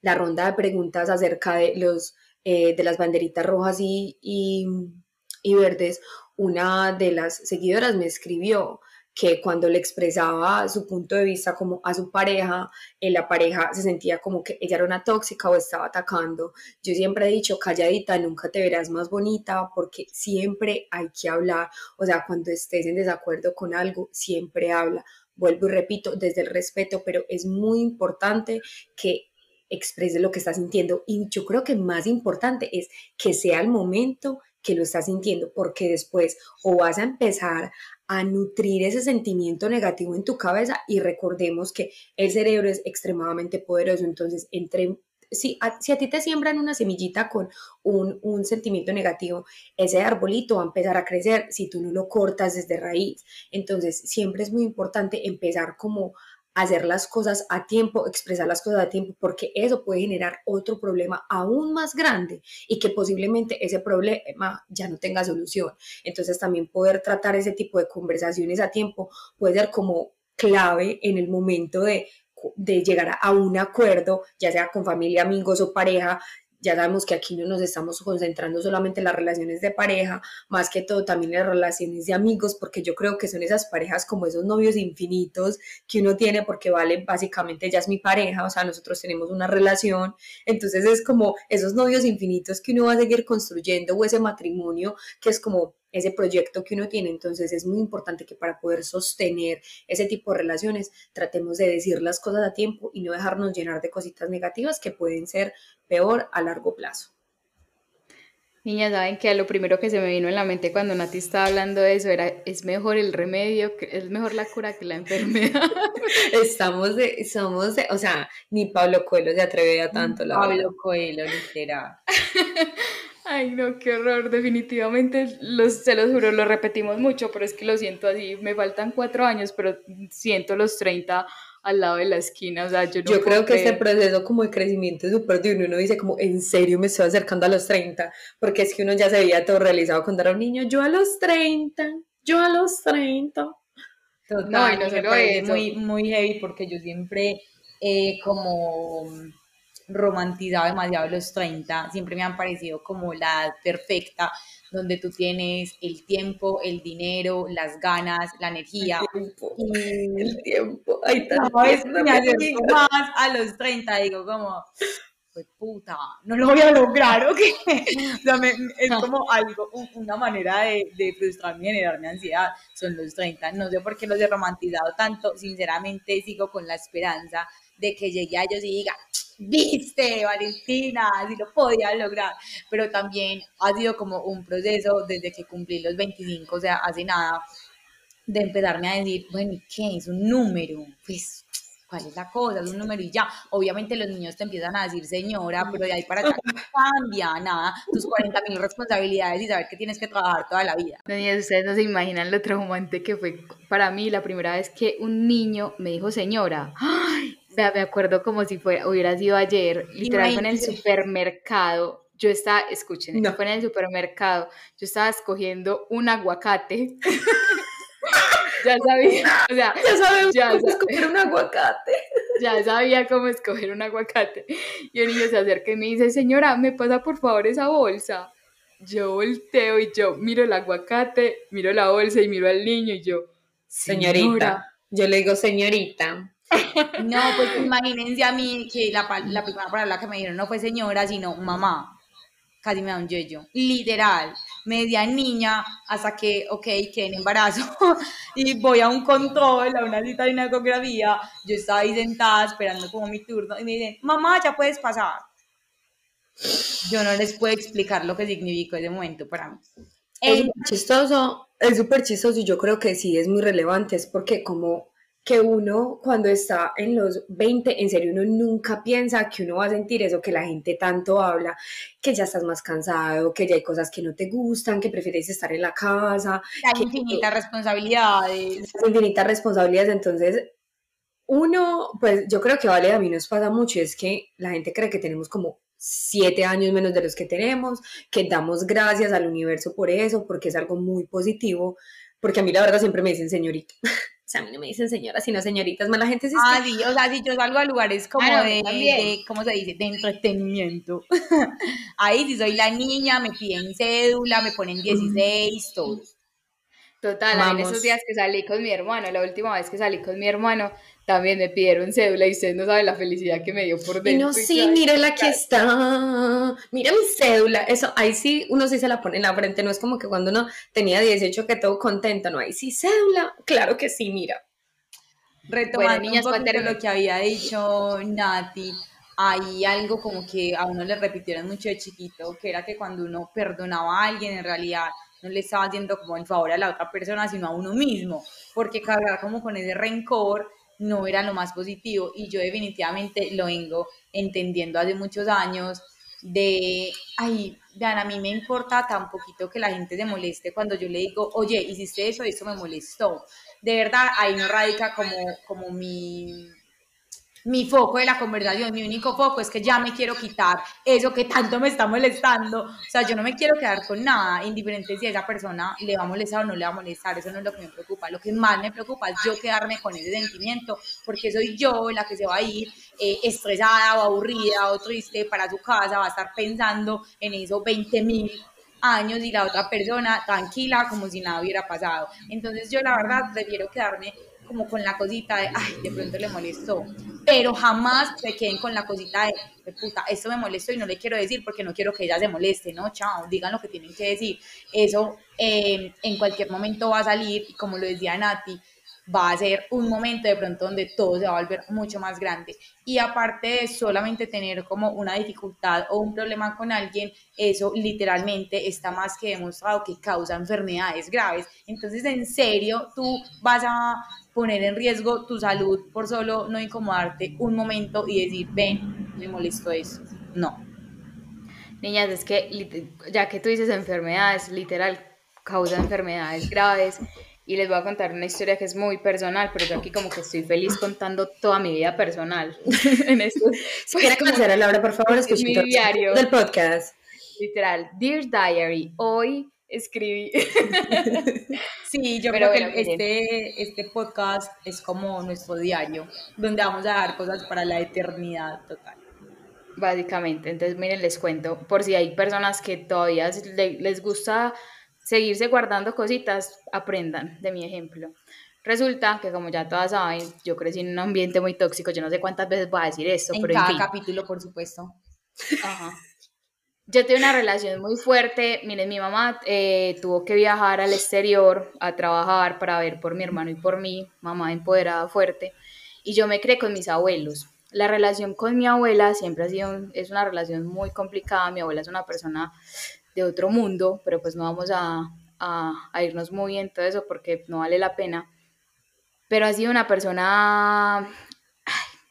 la ronda de preguntas acerca de, los, eh, de las banderitas rojas y, y verdes, una de las seguidoras me escribió que cuando le expresaba su punto de vista como a su pareja, eh, la pareja se sentía como que ella era una tóxica o estaba atacando. Yo siempre he dicho, calladita, nunca te verás más bonita porque siempre hay que hablar. O sea, cuando estés en desacuerdo con algo, siempre habla. Vuelvo y repito, desde el respeto, pero es muy importante que exprese lo que está sintiendo. Y yo creo que más importante es que sea el momento que lo estás sintiendo, porque después o vas a empezar a nutrir ese sentimiento negativo en tu cabeza y recordemos que el cerebro es extremadamente poderoso, entonces entre si a, si a, ti te siembran una semillita con un, un, sentimiento negativo, ese arbolito va a empezar a crecer si tú no lo cortas desde raíz. Entonces, siempre es muy importante empezar como hacer las cosas a tiempo, expresar las cosas a tiempo, porque eso puede generar otro problema aún más grande y que posiblemente ese problema ya no tenga solución. Entonces también poder tratar ese tipo de conversaciones a tiempo puede ser como clave en el momento de de llegar a un acuerdo, ya sea con familia, amigos o pareja, ya sabemos que aquí no nos estamos concentrando solamente en las relaciones de pareja, más que todo también en las relaciones de amigos, porque yo creo que son esas parejas como esos novios infinitos que uno tiene porque vale, básicamente ya es mi pareja, o sea, nosotros tenemos una relación, entonces es como esos novios infinitos que uno va a seguir construyendo o ese matrimonio que es como ese proyecto que uno tiene. Entonces es muy importante que para poder sostener ese tipo de relaciones tratemos de decir las cosas a tiempo y no dejarnos llenar de cositas negativas que pueden ser peor a largo plazo. Niña, saben que lo primero que se me vino en la mente cuando Nati estaba hablando de eso era, es mejor el remedio, que, es mejor la cura que la enfermedad. Estamos de, somos de, o sea, ni Pablo Coelho se atreve a tanto, la Pablo Coelho, literal. Ay, no, qué horror. Definitivamente, los, se los juro, lo repetimos mucho, pero es que lo siento así. Me faltan cuatro años, pero siento los 30 al lado de la esquina, o sea, yo no Yo creo que este proceso como de crecimiento es súper de uno dice como, en serio me estoy acercando a los 30, porque es que uno ya se veía todo realizado cuando era un niño, yo a los 30, yo a los 30. Total, no, y no se lo es muy, muy heavy porque yo siempre eh, como romantizado demasiado los 30, siempre me han parecido como la edad perfecta, donde tú tienes el tiempo, el dinero, las ganas, la energía. El tiempo, el tiempo. Ay, me más a los 30, digo como, pues puta, no lo voy a lograr, ¿ok? o sea, es como algo, una manera de, de frustrarme y generarme ansiedad, son los 30. No sé por qué los he romantizado tanto, sinceramente sigo con la esperanza de que llegue a ellos y diga, viste, Valentina, si lo podía lograr, pero también ha sido como un proceso desde que cumplí los 25, o sea, hace nada, de empezarme a decir, bueno, ¿qué es un número? Pues, ¿cuál es la cosa? Es un número y ya. Obviamente los niños te empiezan a decir señora, pero de ahí para acá no cambia nada, tus 40 mil responsabilidades y saber que tienes que trabajar toda la vida. ustedes no se imaginan lo traumante que fue para mí la primera vez que un niño me dijo señora. ¡Ay! Me acuerdo como si fuera, hubiera sido ayer, literal en el supermercado. Yo estaba, escuchen, no. fue en el supermercado, yo estaba escogiendo un aguacate. ya sabía, o sea, ya sabía ya cómo escoger un aguacate. ya sabía cómo escoger un aguacate. Y un niño se acerca y me dice, señora, ¿me pasa por favor esa bolsa? Yo volteo y yo miro el aguacate, miro la bolsa y miro al niño y yo, señorita. Yo le digo, señorita, no, pues imagínense a mí que la, la primera palabra que me dijeron no fue señora, sino mamá. Casi me da un yello. Literal. Media niña hasta que, ok, quedé en embarazo y voy a un control, a una cita de una ecografía. Yo estaba ahí sentada esperando como mi turno y me dicen, mamá, ya puedes pasar. Yo no les puedo explicar lo que significó ese momento para mí. Es chistoso, es súper chistoso y yo creo que sí es muy relevante, es porque como que uno cuando está en los 20, en serio uno nunca piensa que uno va a sentir eso que la gente tanto habla, que ya estás más cansado, que ya hay cosas que no te gustan, que prefieres estar en la casa. Hay que, infinitas responsabilidades. Infinitas responsabilidades, entonces uno, pues yo creo que vale, a mí nos pasa mucho, es que la gente cree que tenemos como siete años menos de los que tenemos, que damos gracias al universo por eso, porque es algo muy positivo, porque a mí la verdad siempre me dicen señorita. sea, a mí no me dicen señora, sino señoritas, más la gente se Ah, sí, o sea, si yo salgo a lugares como de, ¿cómo se dice? De entretenimiento. Ahí si soy la niña, me piden cédula, me ponen 16, todo. Total, en esos días que salí con mi hermano, la última vez que salí con mi hermano, también me pidieron cédula y ustedes no saben la felicidad que me dio por dentro. Y no, sí, mírala aquí está, mira mi cédula, eso, ahí sí, uno sí se la pone en la frente, no es como que cuando uno tenía 18 que todo contento, no, ahí sí, cédula, claro que sí, mira. Retomando niñas, un poquito lo que había dicho Nati, hay algo como que a uno le repitieron mucho de chiquito, que era que cuando uno perdonaba a alguien, en realidad no le estaba haciendo como el favor a la otra persona, sino a uno mismo, porque cargar como con ese rencor no era lo más positivo y yo definitivamente lo vengo entendiendo hace muchos años de, ay, vean, a mí me importa tan poquito que la gente se moleste cuando yo le digo, oye, hiciste eso eso me molestó. De verdad, ahí no radica como, como mi mi foco de la conversación, mi único foco es que ya me quiero quitar eso que tanto me está molestando. O sea, yo no me quiero quedar con nada, indiferente si a esa persona le va a molestar o no le va a molestar. Eso no es lo que me preocupa. Lo que más me preocupa es yo quedarme con ese sentimiento, porque soy yo la que se va a ir eh, estresada o aburrida o triste para su casa, va a estar pensando en esos 20 mil años y la otra persona tranquila como si nada hubiera pasado. Entonces yo la verdad prefiero quedarme como con la cosita de, ay, de pronto le molestó, pero jamás se queden con la cosita de, puta, esto me molestó y no le quiero decir porque no quiero que ella se moleste, ¿no? Chao, digan lo que tienen que decir. Eso eh, en cualquier momento va a salir y como lo decía Nati, va a ser un momento de pronto donde todo se va a volver mucho más grande. Y aparte de solamente tener como una dificultad o un problema con alguien, eso literalmente está más que demostrado que causa enfermedades graves. Entonces, en serio, tú vas a poner en riesgo tu salud por solo no incomodarte un momento y decir, ven, me molesto eso. No. Niñas, es que ya que tú dices enfermedades, literal, causa enfermedades graves. Y les voy a contar una historia que es muy personal, pero yo aquí como que estoy feliz contando toda mi vida personal en esto. ¿Quiere comenzar a Laura, por favor? Es mi diario. Del podcast. Literal, Dear Diary, hoy escribí. sí, yo creo que este, este podcast es como nuestro diario, donde vamos a dar cosas para la eternidad total. Básicamente, entonces miren, les cuento, por si hay personas que todavía les gusta seguirse guardando cositas, aprendan de mi ejemplo. Resulta que como ya todas saben, yo crecí en un ambiente muy tóxico, yo no sé cuántas veces voy a decir esto, en pero cada en fin. capítulo, por supuesto. Ajá. Yo tuve una relación muy fuerte, miren, mi mamá eh, tuvo que viajar al exterior a trabajar para ver por mi hermano y por mí, mamá empoderada fuerte, y yo me creé con mis abuelos. La relación con mi abuela siempre ha sido, es una relación muy complicada, mi abuela es una persona de otro mundo, pero pues no vamos a, a, irnos muy en todo eso porque no vale la pena. Pero ha sido una persona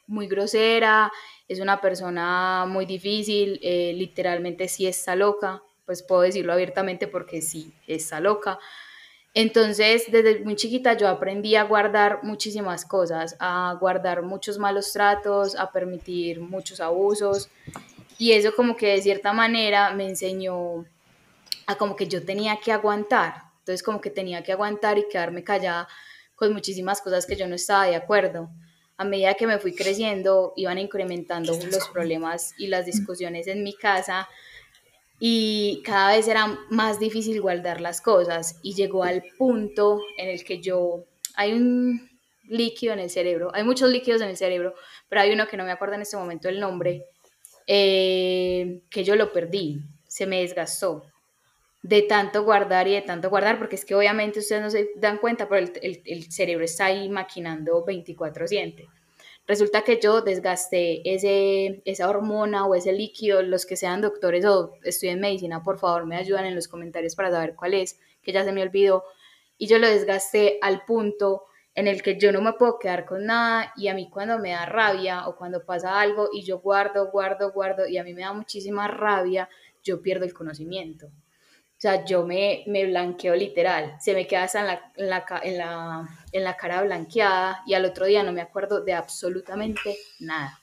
muy grosera, es una persona muy difícil, eh, literalmente sí está loca, pues puedo decirlo abiertamente porque sí está loca. Entonces, desde muy chiquita yo aprendí a guardar muchísimas cosas, a guardar muchos malos tratos, a permitir muchos abusos y eso como que de cierta manera me enseñó a como que yo tenía que aguantar. Entonces como que tenía que aguantar y quedarme callada con muchísimas cosas que yo no estaba de acuerdo. A medida que me fui creciendo, iban incrementando los problemas y las discusiones en mi casa y cada vez era más difícil guardar las cosas y llegó al punto en el que yo, hay un líquido en el cerebro, hay muchos líquidos en el cerebro, pero hay uno que no me acuerdo en este momento el nombre, eh, que yo lo perdí, se me desgastó de tanto guardar y de tanto guardar, porque es que obviamente ustedes no se dan cuenta, pero el, el, cerebro está ahí maquinando 24/7. Resulta que yo desgasté ese, esa hormona o ese líquido, los que sean doctores o estudian medicina, por favor me ayudan en los comentarios para saber cuál es, que ya se me olvidó, y yo lo desgasté al punto en el que yo no me puedo quedar con nada y a mí cuando me da rabia o cuando pasa algo y yo guardo, guardo, guardo y a mí me da muchísima rabia, yo pierdo el conocimiento. O sea, yo me, me blanqueo literal, se me queda hasta en la, en, la, en, la, en la cara blanqueada y al otro día no me acuerdo de absolutamente nada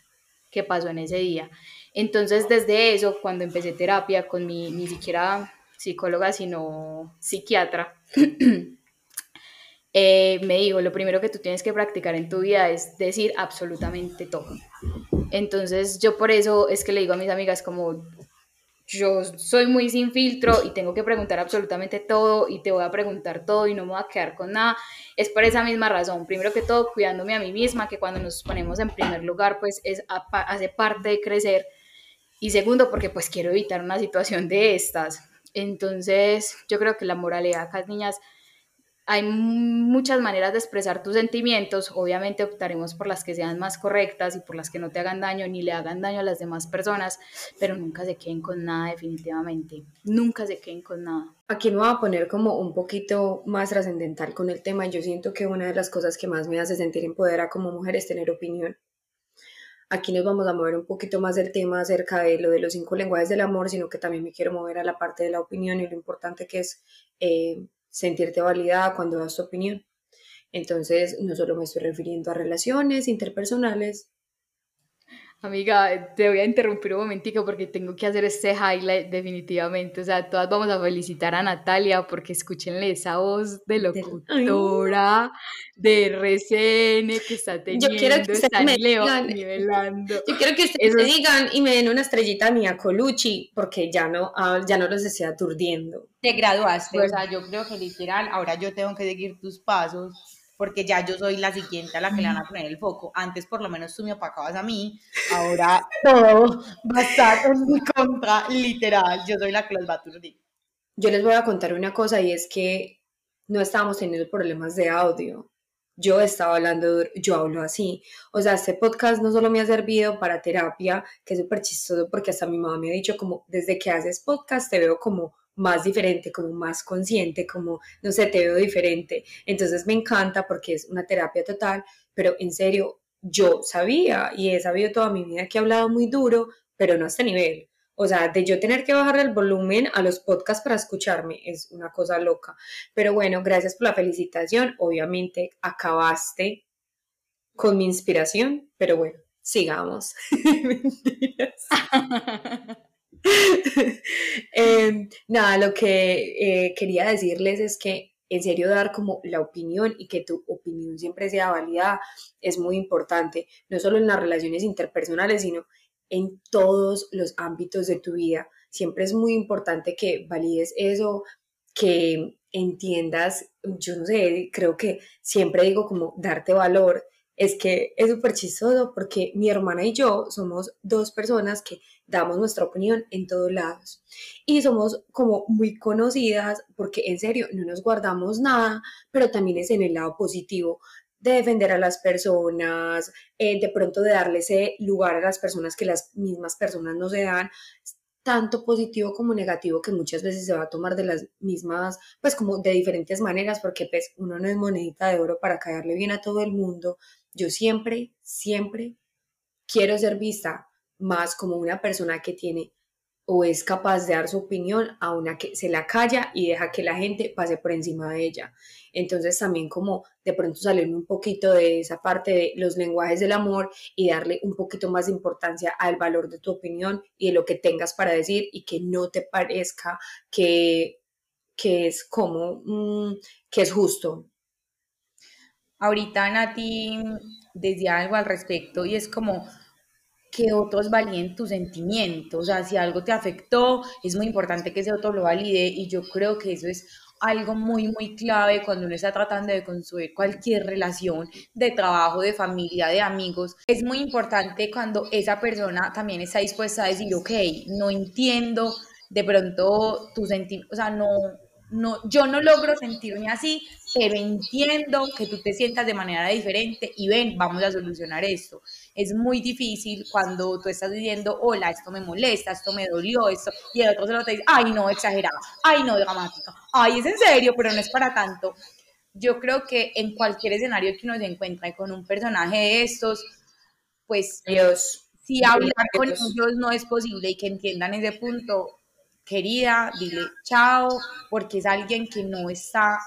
que pasó en ese día. Entonces, desde eso, cuando empecé terapia con mi, ni siquiera psicóloga, sino psiquiatra, Eh, me dijo, lo primero que tú tienes que practicar en tu vida es decir absolutamente todo. Entonces yo por eso es que le digo a mis amigas como, yo soy muy sin filtro y tengo que preguntar absolutamente todo y te voy a preguntar todo y no me voy a quedar con nada. Es por esa misma razón. Primero que todo, cuidándome a mí misma, que cuando nos ponemos en primer lugar, pues es, hace parte de crecer. Y segundo, porque pues quiero evitar una situación de estas. Entonces, yo creo que la moralidad acá, niñas, hay muchas maneras de expresar tus sentimientos, obviamente optaremos por las que sean más correctas y por las que no te hagan daño ni le hagan daño a las demás personas, pero nunca se queden con nada definitivamente, nunca se queden con nada. Aquí me voy a poner como un poquito más trascendental con el tema. Yo siento que una de las cosas que más me hace sentir empoderada como mujer es tener opinión. Aquí nos vamos a mover un poquito más del tema acerca de lo de los cinco lenguajes del amor, sino que también me quiero mover a la parte de la opinión y lo importante que es eh, sentirte validada cuando das tu opinión. Entonces, no solo me estoy refiriendo a relaciones interpersonales, Amiga, te voy a interrumpir un momentico porque tengo que hacer este highlight definitivamente. O sea, todas vamos a felicitar a Natalia porque escúchenle esa voz de locutora de RCN que está teniendo, yo quiero que está me nivelando. Yo quiero que ustedes me digan y me den una estrellita mía Colucci porque ya no, ah, ya no los estoy aturdiendo. Te graduaste, o sea, yo creo que literal, ahora yo tengo que seguir tus pasos porque ya yo soy la siguiente a la que le van a poner el foco. Antes por lo menos tú me opacabas a mí, ahora todo va a estar en mi contra, literal, yo soy la que los va a aturdir. Yo les voy a contar una cosa y es que no estábamos teniendo problemas de audio. yo estaba hablando, yo hablo así. O sea, este podcast no solo me ha servido para terapia, que es súper chistoso porque hasta mi mamá me ha dicho como, desde que haces podcast te veo como más diferente, como más consciente, como, no sé, te veo diferente. Entonces me encanta porque es una terapia total, pero en serio, yo sabía y he sabido toda mi vida que he hablado muy duro, pero no a este nivel. O sea, de yo tener que bajar el volumen a los podcasts para escucharme es una cosa loca. Pero bueno, gracias por la felicitación. Obviamente acabaste con mi inspiración, pero bueno, sigamos. Mentiras. Em, nada, lo que eh, quería decirles es que en serio dar como la opinión y que tu opinión siempre sea válida es muy importante, no solo en las relaciones interpersonales, sino en todos los ámbitos de tu vida. Siempre es muy importante que valides eso, que entiendas, yo no sé, creo que siempre digo como darte valor. Es que es súper chistoso porque mi hermana y yo somos dos personas que damos nuestra opinión en todos lados. Y somos como muy conocidas porque en serio no nos guardamos nada, pero también es en el lado positivo de defender a las personas, eh, de pronto de darle ese lugar a las personas que las mismas personas no se dan, tanto positivo como negativo, que muchas veces se va a tomar de las mismas, pues como de diferentes maneras, porque pues uno no es monedita de oro para caerle bien a todo el mundo. Yo siempre, siempre quiero ser vista más como una persona que tiene o es capaz de dar su opinión a una que se la calla y deja que la gente pase por encima de ella. Entonces también como de pronto salirme un poquito de esa parte de los lenguajes del amor y darle un poquito más de importancia al valor de tu opinión y de lo que tengas para decir y que no te parezca que, que es como, mm, que es justo. Ahorita Nati decía algo al respecto y es como que otros validen tus sentimientos. O sea, si algo te afectó, es muy importante que ese otro lo valide y yo creo que eso es algo muy, muy clave cuando uno está tratando de construir cualquier relación de trabajo, de familia, de amigos. Es muy importante cuando esa persona también está dispuesta a decir, ok, no entiendo de pronto tus sentimientos, o sea, no, no, yo no logro sentirme así, pero entiendo que tú te sientas de manera diferente y ven, vamos a solucionar esto. Es muy difícil cuando tú estás diciendo, hola, esto me molesta, esto me dolió, esto, y el otro se lo te dice, ay, no, exagerado, ay, no, dramático, ay, es en serio, pero no es para tanto. Yo creo que en cualquier escenario que uno se encuentre con un personaje de estos, pues Dios, si hablar con ellos no es posible y que entiendan ese punto, querida, dile chao, porque es alguien que no está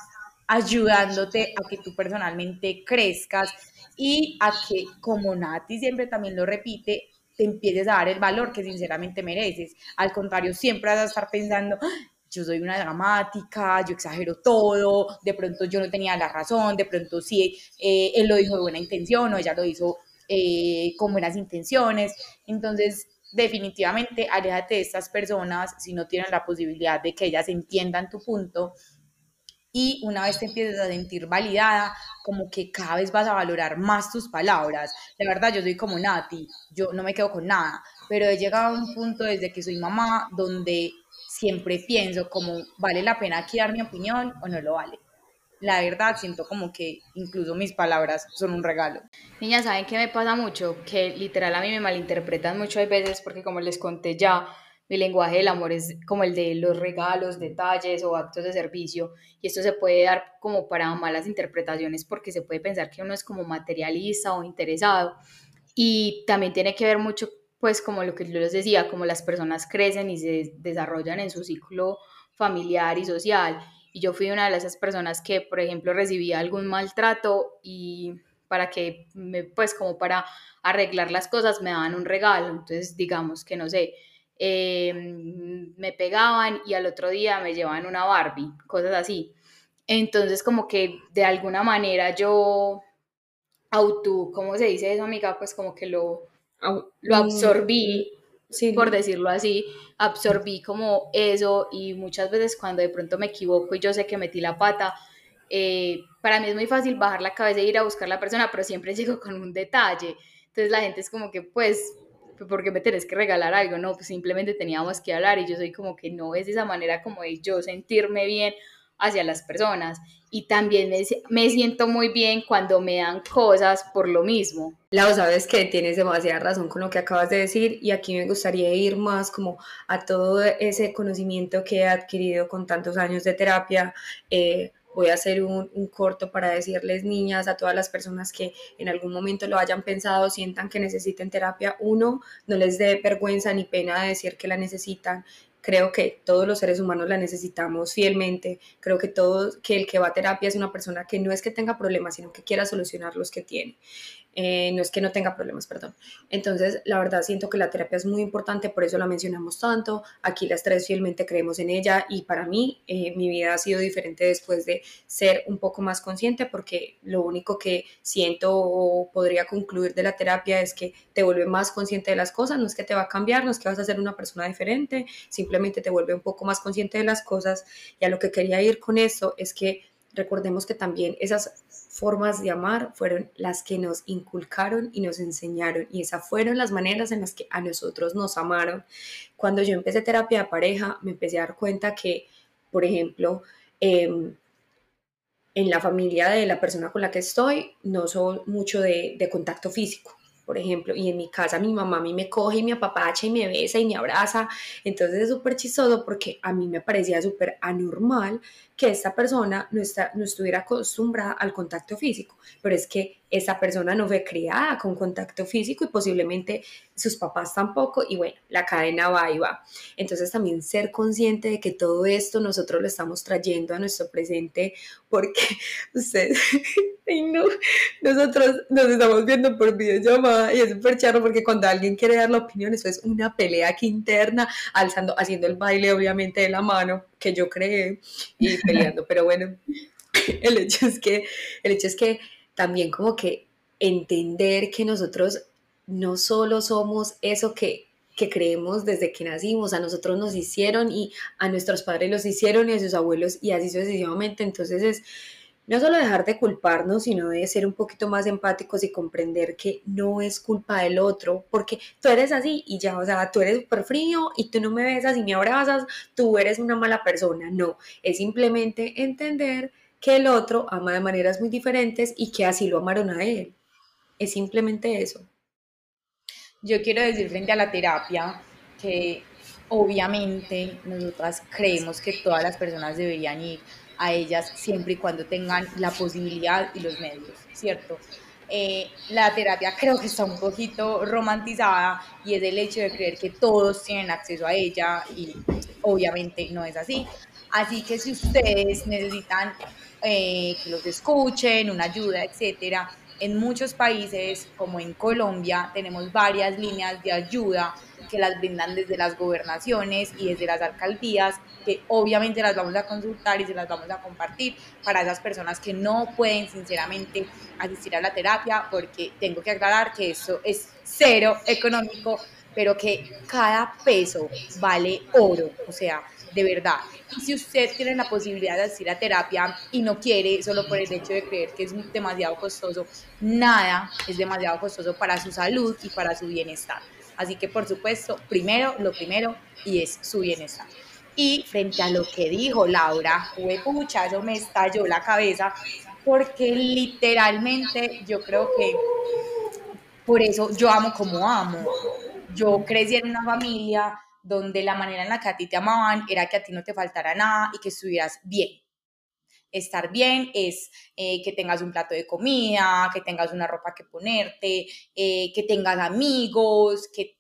ayudándote a que tú personalmente crezcas y a que, como Nati siempre también lo repite, te empieces a dar el valor que sinceramente mereces. Al contrario, siempre vas a estar pensando, ah, yo soy una dramática, yo exagero todo, de pronto yo no tenía la razón, de pronto sí, eh, él lo dijo de buena intención o ella lo hizo eh, con buenas intenciones. Entonces, definitivamente aléjate de estas personas si no tienen la posibilidad de que ellas entiendan tu punto y una vez te empieces a sentir validada, como que cada vez vas a valorar más tus palabras. La verdad, yo soy como Nati, yo no me quedo con nada, pero he llegado a un punto desde que soy mamá donde siempre pienso como, ¿vale la pena aquí dar mi opinión o no lo vale? la verdad siento como que incluso mis palabras son un regalo. Niñas, ¿saben qué me pasa mucho? Que literal a mí me malinterpretan muchas veces porque como les conté ya, mi lenguaje del amor es como el de los regalos, detalles o actos de servicio y esto se puede dar como para malas interpretaciones porque se puede pensar que uno es como materialista o interesado y también tiene que ver mucho pues como lo que yo les decía, como las personas crecen y se desarrollan en su ciclo familiar y social y yo fui una de esas personas que, por ejemplo, recibía algún maltrato y para que, pues como para arreglar las cosas, me daban un regalo. Entonces, digamos que, no sé, em, me pegaban y al otro día me llevaban una Barbie, cosas así. Entonces, como que de alguna manera yo auto, ¿cómo se dice eso, amiga? Pues como que lo, lo absorbí por decirlo así, absorbí como eso y muchas veces cuando de pronto me equivoco y yo sé que metí la pata, eh, para mí es muy fácil bajar la cabeza e ir a buscar a la persona, pero siempre llego con un detalle. Entonces la gente es como que, pues, ¿por qué me tenés que regalar algo? No, pues simplemente teníamos que hablar y yo soy como que no es esa manera como de yo sentirme bien hacia las personas y también me, siento muy bien cuando me dan cosas por lo mismo. Lau, sabes que tienes demasiada razón con lo que acabas de decir y aquí me gustaría ir más como a todo ese conocimiento que he adquirido con tantos años de terapia. Eh, voy a hacer un, corto para decirles, niñas, a todas las personas que en algún momento lo hayan pensado, sientan que necesiten terapia, uno, no les dé vergüenza ni pena de decir que la necesitan. Creo que todos los seres humanos la necesitamos fielmente. Creo que todo, que el que va a terapia es una persona que no es que tenga problemas, sino que quiera solucionar los que tiene. Eh, no es que no tenga problemas, perdón. Entonces, la verdad siento que la terapia es muy importante, por eso la mencionamos tanto. Aquí las tres fielmente creemos en ella y para mí eh, mi vida ha sido diferente después de ser un poco más consciente porque lo único que siento o podría concluir de la terapia es que te vuelve más consciente de las cosas, no es que te va a cambiar, no es que vas a ser una persona diferente, simplemente te vuelve un poco más consciente de las cosas y a lo que quería ir con eso es que recordemos que también esas formas de amar fueron las que nos inculcaron y nos enseñaron y esas fueron las maneras en las que a nosotros nos amaron. Cuando yo empecé terapia de pareja, me empecé a dar cuenta que, por ejemplo, em, en la familia de la persona con la que estoy, no soy mucho de, de contacto físico por ejemplo, y en mi casa mi mamá a mí me coge y me apapacha y me besa y me abraza, entonces es súper chistoso porque a mí me parecía súper anormal que esta persona no, está, no estuviera acostumbrada al contacto físico, pero es que esa persona no fue criada con contacto físico y posiblemente sus papás tampoco, y bueno, la cadena va y va. Entonces también ser consciente de que todo esto nosotros lo estamos trayendo a nuestro presente porque ustedes, no, nosotros nos estamos viendo por videollamada y es súper charro porque cuando alguien quiere dar la opinión, eso es una pelea aquí interna, alzando, haciendo el baile obviamente de la mano que yo creé y peleando, pero bueno, el hecho es que, el hecho es que también como que entender que nosotros no solo somos eso que, que creemos desde que nacimos, a nosotros nos hicieron y a nuestros padres los hicieron y a sus abuelos y así sucesivamente, entonces es no solo dejar de culparnos, sino de ser un poquito más empáticos y comprender que no es culpa del otro, porque tú eres así y ya, o sea, tú eres súper frío y tú no me besas y me abrazas, tú eres una mala persona, no, es simplemente entender que el otro ama de maneras muy diferentes y que así lo amaron a él. Es simplemente eso. Yo quiero decir frente a la terapia que obviamente nosotras creemos que todas las personas deberían ir a ellas siempre y cuando tengan la posibilidad y los medios, ¿cierto? Eh, la terapia creo que está un poquito romantizada y es el hecho de creer que todos tienen acceso a ella y obviamente no es así. Así que si ustedes necesitan eh, que los escuchen, una ayuda, etcétera. En muchos países, como en Colombia, tenemos varias líneas de ayuda que las brindan desde las gobernaciones y desde las alcaldías, que obviamente las vamos a consultar y se las vamos a compartir para esas personas que no pueden sinceramente asistir a la terapia, porque tengo que aclarar que eso es cero económico, pero que cada peso vale oro, o sea, de verdad. Y si usted tiene la posibilidad de asistir a terapia y no quiere, solo por el hecho de creer que es demasiado costoso, nada es demasiado costoso para su salud y para su bienestar. Así que, por supuesto, primero, lo primero, y es su bienestar. Y frente a lo que dijo Laura, pucha, eso me estalló la cabeza, porque literalmente yo creo que por eso yo amo como amo. Yo crecí en una familia donde la manera en la que a ti te amaban era que a ti no te faltara nada y que estuvieras bien. Estar bien es eh, que tengas un plato de comida, que tengas una ropa que ponerte, eh, que tengas amigos, que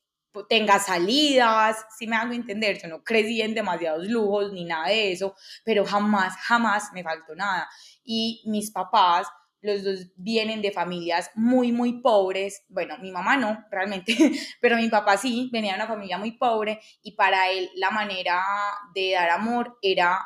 tengas salidas, si me hago entender, yo no crecí en demasiados lujos ni nada de eso, pero jamás, jamás me faltó nada. Y mis papás los dos vienen de familias muy, muy pobres. Bueno, mi mamá no, realmente, pero mi papá sí, venía de una familia muy pobre y para él la manera de dar amor era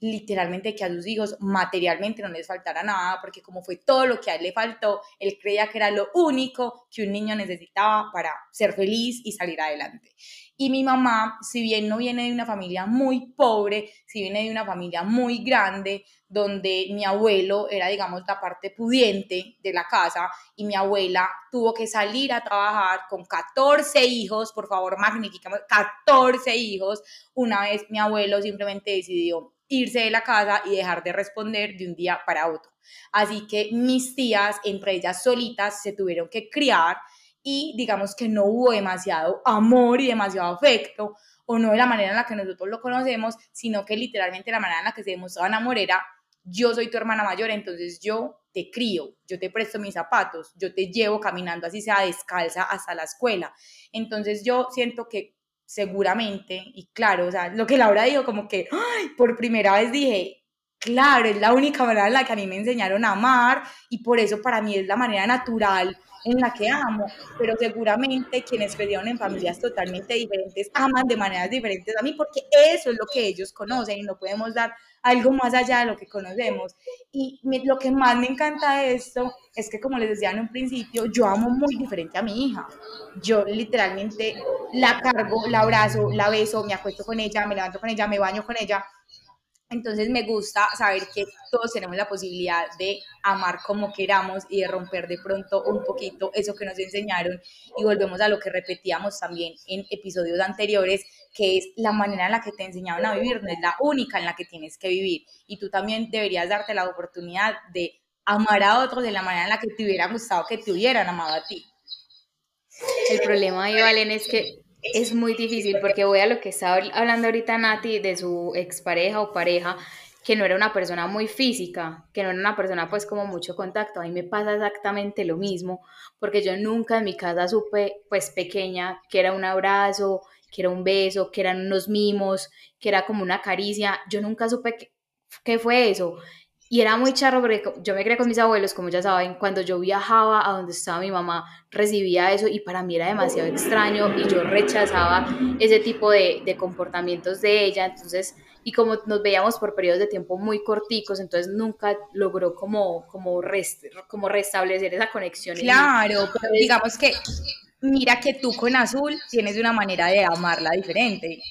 literalmente que a sus hijos materialmente no les faltara nada, porque como fue todo lo que a él le faltó, él creía que era lo único que un niño necesitaba para ser feliz y salir adelante. Y mi mamá, si bien no viene de una familia muy pobre, si viene de una familia muy grande, donde mi abuelo era, digamos, la parte pudiente de la casa y mi abuela tuvo que salir a trabajar con 14 hijos, por favor, magnificamos, 14 hijos. Una vez mi abuelo simplemente decidió irse de la casa y dejar de responder de un día para otro. Así que mis tías, entre ellas solitas, se tuvieron que criar y digamos que no hubo demasiado amor y demasiado afecto, o no de la manera en la que nosotros lo conocemos, sino que literalmente la manera en la que se demostraban amor era yo soy tu hermana mayor, entonces yo te crío, yo te presto mis zapatos, yo te llevo caminando así sea descalza hasta la escuela. Entonces yo siento que seguramente, y claro, o sea, lo que Laura dijo, como que por primera vez dije, claro, es la única manera en la que a mí me enseñaron a amar y por eso para mí es la manera natural en la que amo, pero seguramente quienes crecieron en familias totalmente diferentes aman de maneras diferentes a mí porque eso es lo que ellos conocen y no podemos dar algo más allá de lo que conocemos. Y lo que más me encanta de esto es que, como les decía en un principio, yo amo muy diferente a mi hija. Yo literalmente la cargo, la abrazo, la beso, me acuesto con ella, me levanto con ella, me baño con ella entonces me gusta saber que todos tenemos la posibilidad de amar como queramos y de romper de pronto un poquito eso que nos enseñaron y volvemos a lo que repetíamos también en episodios anteriores, que es la manera en la que te enseñaron a vivir, no es la única en la que tienes que vivir y tú también deberías darte la oportunidad de amar a otros de la manera en la que te hubiera gustado que te hubieran amado a ti. El problema ahí, Valen, es que es muy difícil porque voy a lo que estaba hablando ahorita Nati de su expareja o pareja, que no era una persona muy física, que no era una persona pues como mucho contacto. A mí me pasa exactamente lo mismo, porque yo nunca en mi casa supe pues pequeña que era un abrazo, que era un beso, que eran unos mimos, que era como una caricia. Yo nunca supe qué fue eso. Y era muy charro porque yo me crié con mis abuelos, como ya saben, cuando yo viajaba a donde estaba mi mamá, recibía eso y para mí era demasiado extraño y yo rechazaba ese tipo de, de comportamientos de ella. Entonces, y como nos veíamos por periodos de tiempo muy corticos, entonces nunca logró como, como, rest, como restablecer esa conexión. Claro, pero digamos que mira que tú con Azul tienes una manera de amarla diferente.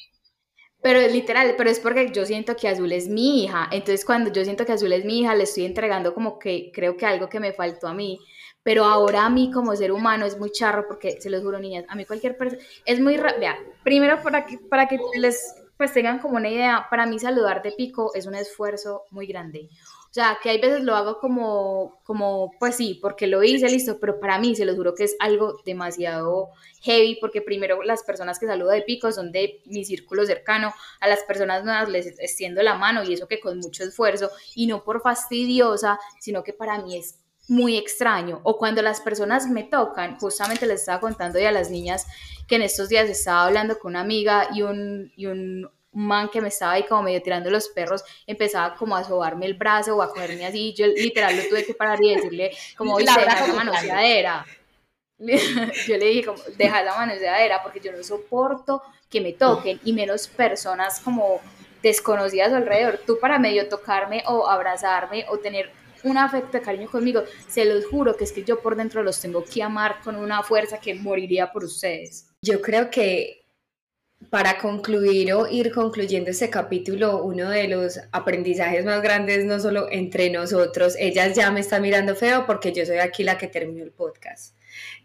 Pero es literal, pero es porque yo siento que Azul es mi hija. Entonces, cuando yo siento que Azul es mi hija, le estoy entregando como que creo que algo que me faltó a mí. Pero ahora a mí como ser humano es muy charro porque, se los juro, niñas, a mí cualquier persona, es muy, vea, primero para que, para que les pues tengan como una idea, para mí saludar de pico es un esfuerzo muy grande. O sea, que hay veces lo hago como, como, pues sí, porque lo hice, listo, pero para mí se lo juro que es algo demasiado heavy, porque primero las personas que saludo de pico son de mi círculo cercano, a las personas nuevas les extiendo la mano y eso que con mucho esfuerzo, y no por fastidiosa, sino que para mí es muy extraño. O cuando las personas me tocan, justamente les estaba contando ya a las niñas que en estos días estaba hablando con una amiga y un, y un un man que me estaba ahí como medio tirando los perros, empezaba como a sobarme el brazo o a cogerme así, yo literal lo tuve que parar y decirle como, oye, deja la manoseadera. yo le dije como, deja la manoseadera porque yo no soporto que me toquen y menos personas como desconocidas alrededor. Tú para medio tocarme o abrazarme o tener un afecto de cariño conmigo, se los juro que es que yo por dentro los tengo que amar con una fuerza que moriría por ustedes. Yo creo que para concluir o ir concluyendo este capítulo, uno de los aprendizajes más grandes, no solo entre nosotros, ellas ya me están mirando feo porque yo soy aquí la que terminó el podcast.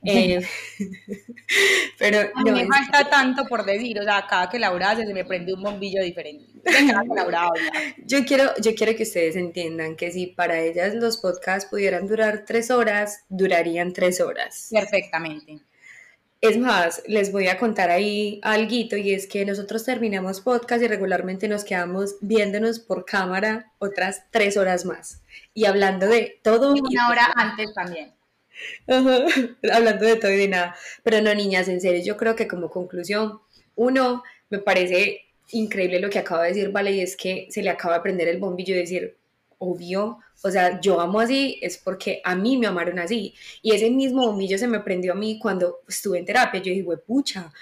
Eh, pero a mí me falta tanto por decir, o sea, cada que Laura hace se me prende un bombillo diferente. yo, quiero, yo quiero que ustedes entiendan que si para ellas los podcasts pudieran durar tres horas, durarían tres horas. Perfectamente. Es más, les voy a contar ahí algo y es que nosotros terminamos podcast y regularmente nos quedamos viéndonos por cámara otras tres horas más y hablando de todo. Y una hora antes también. hablando de todo y de nada. Pero no, niñas, en serio, yo creo que como conclusión, uno, me parece increíble lo que acaba de decir, Vale, y es que se le acaba de prender el bombillo y decir, obvio, o sea, yo amo así es porque a mí me amaron así. Y ese mismo bombillo se me prendió a mí cuando estuve en terapia. Yo dije, pucha,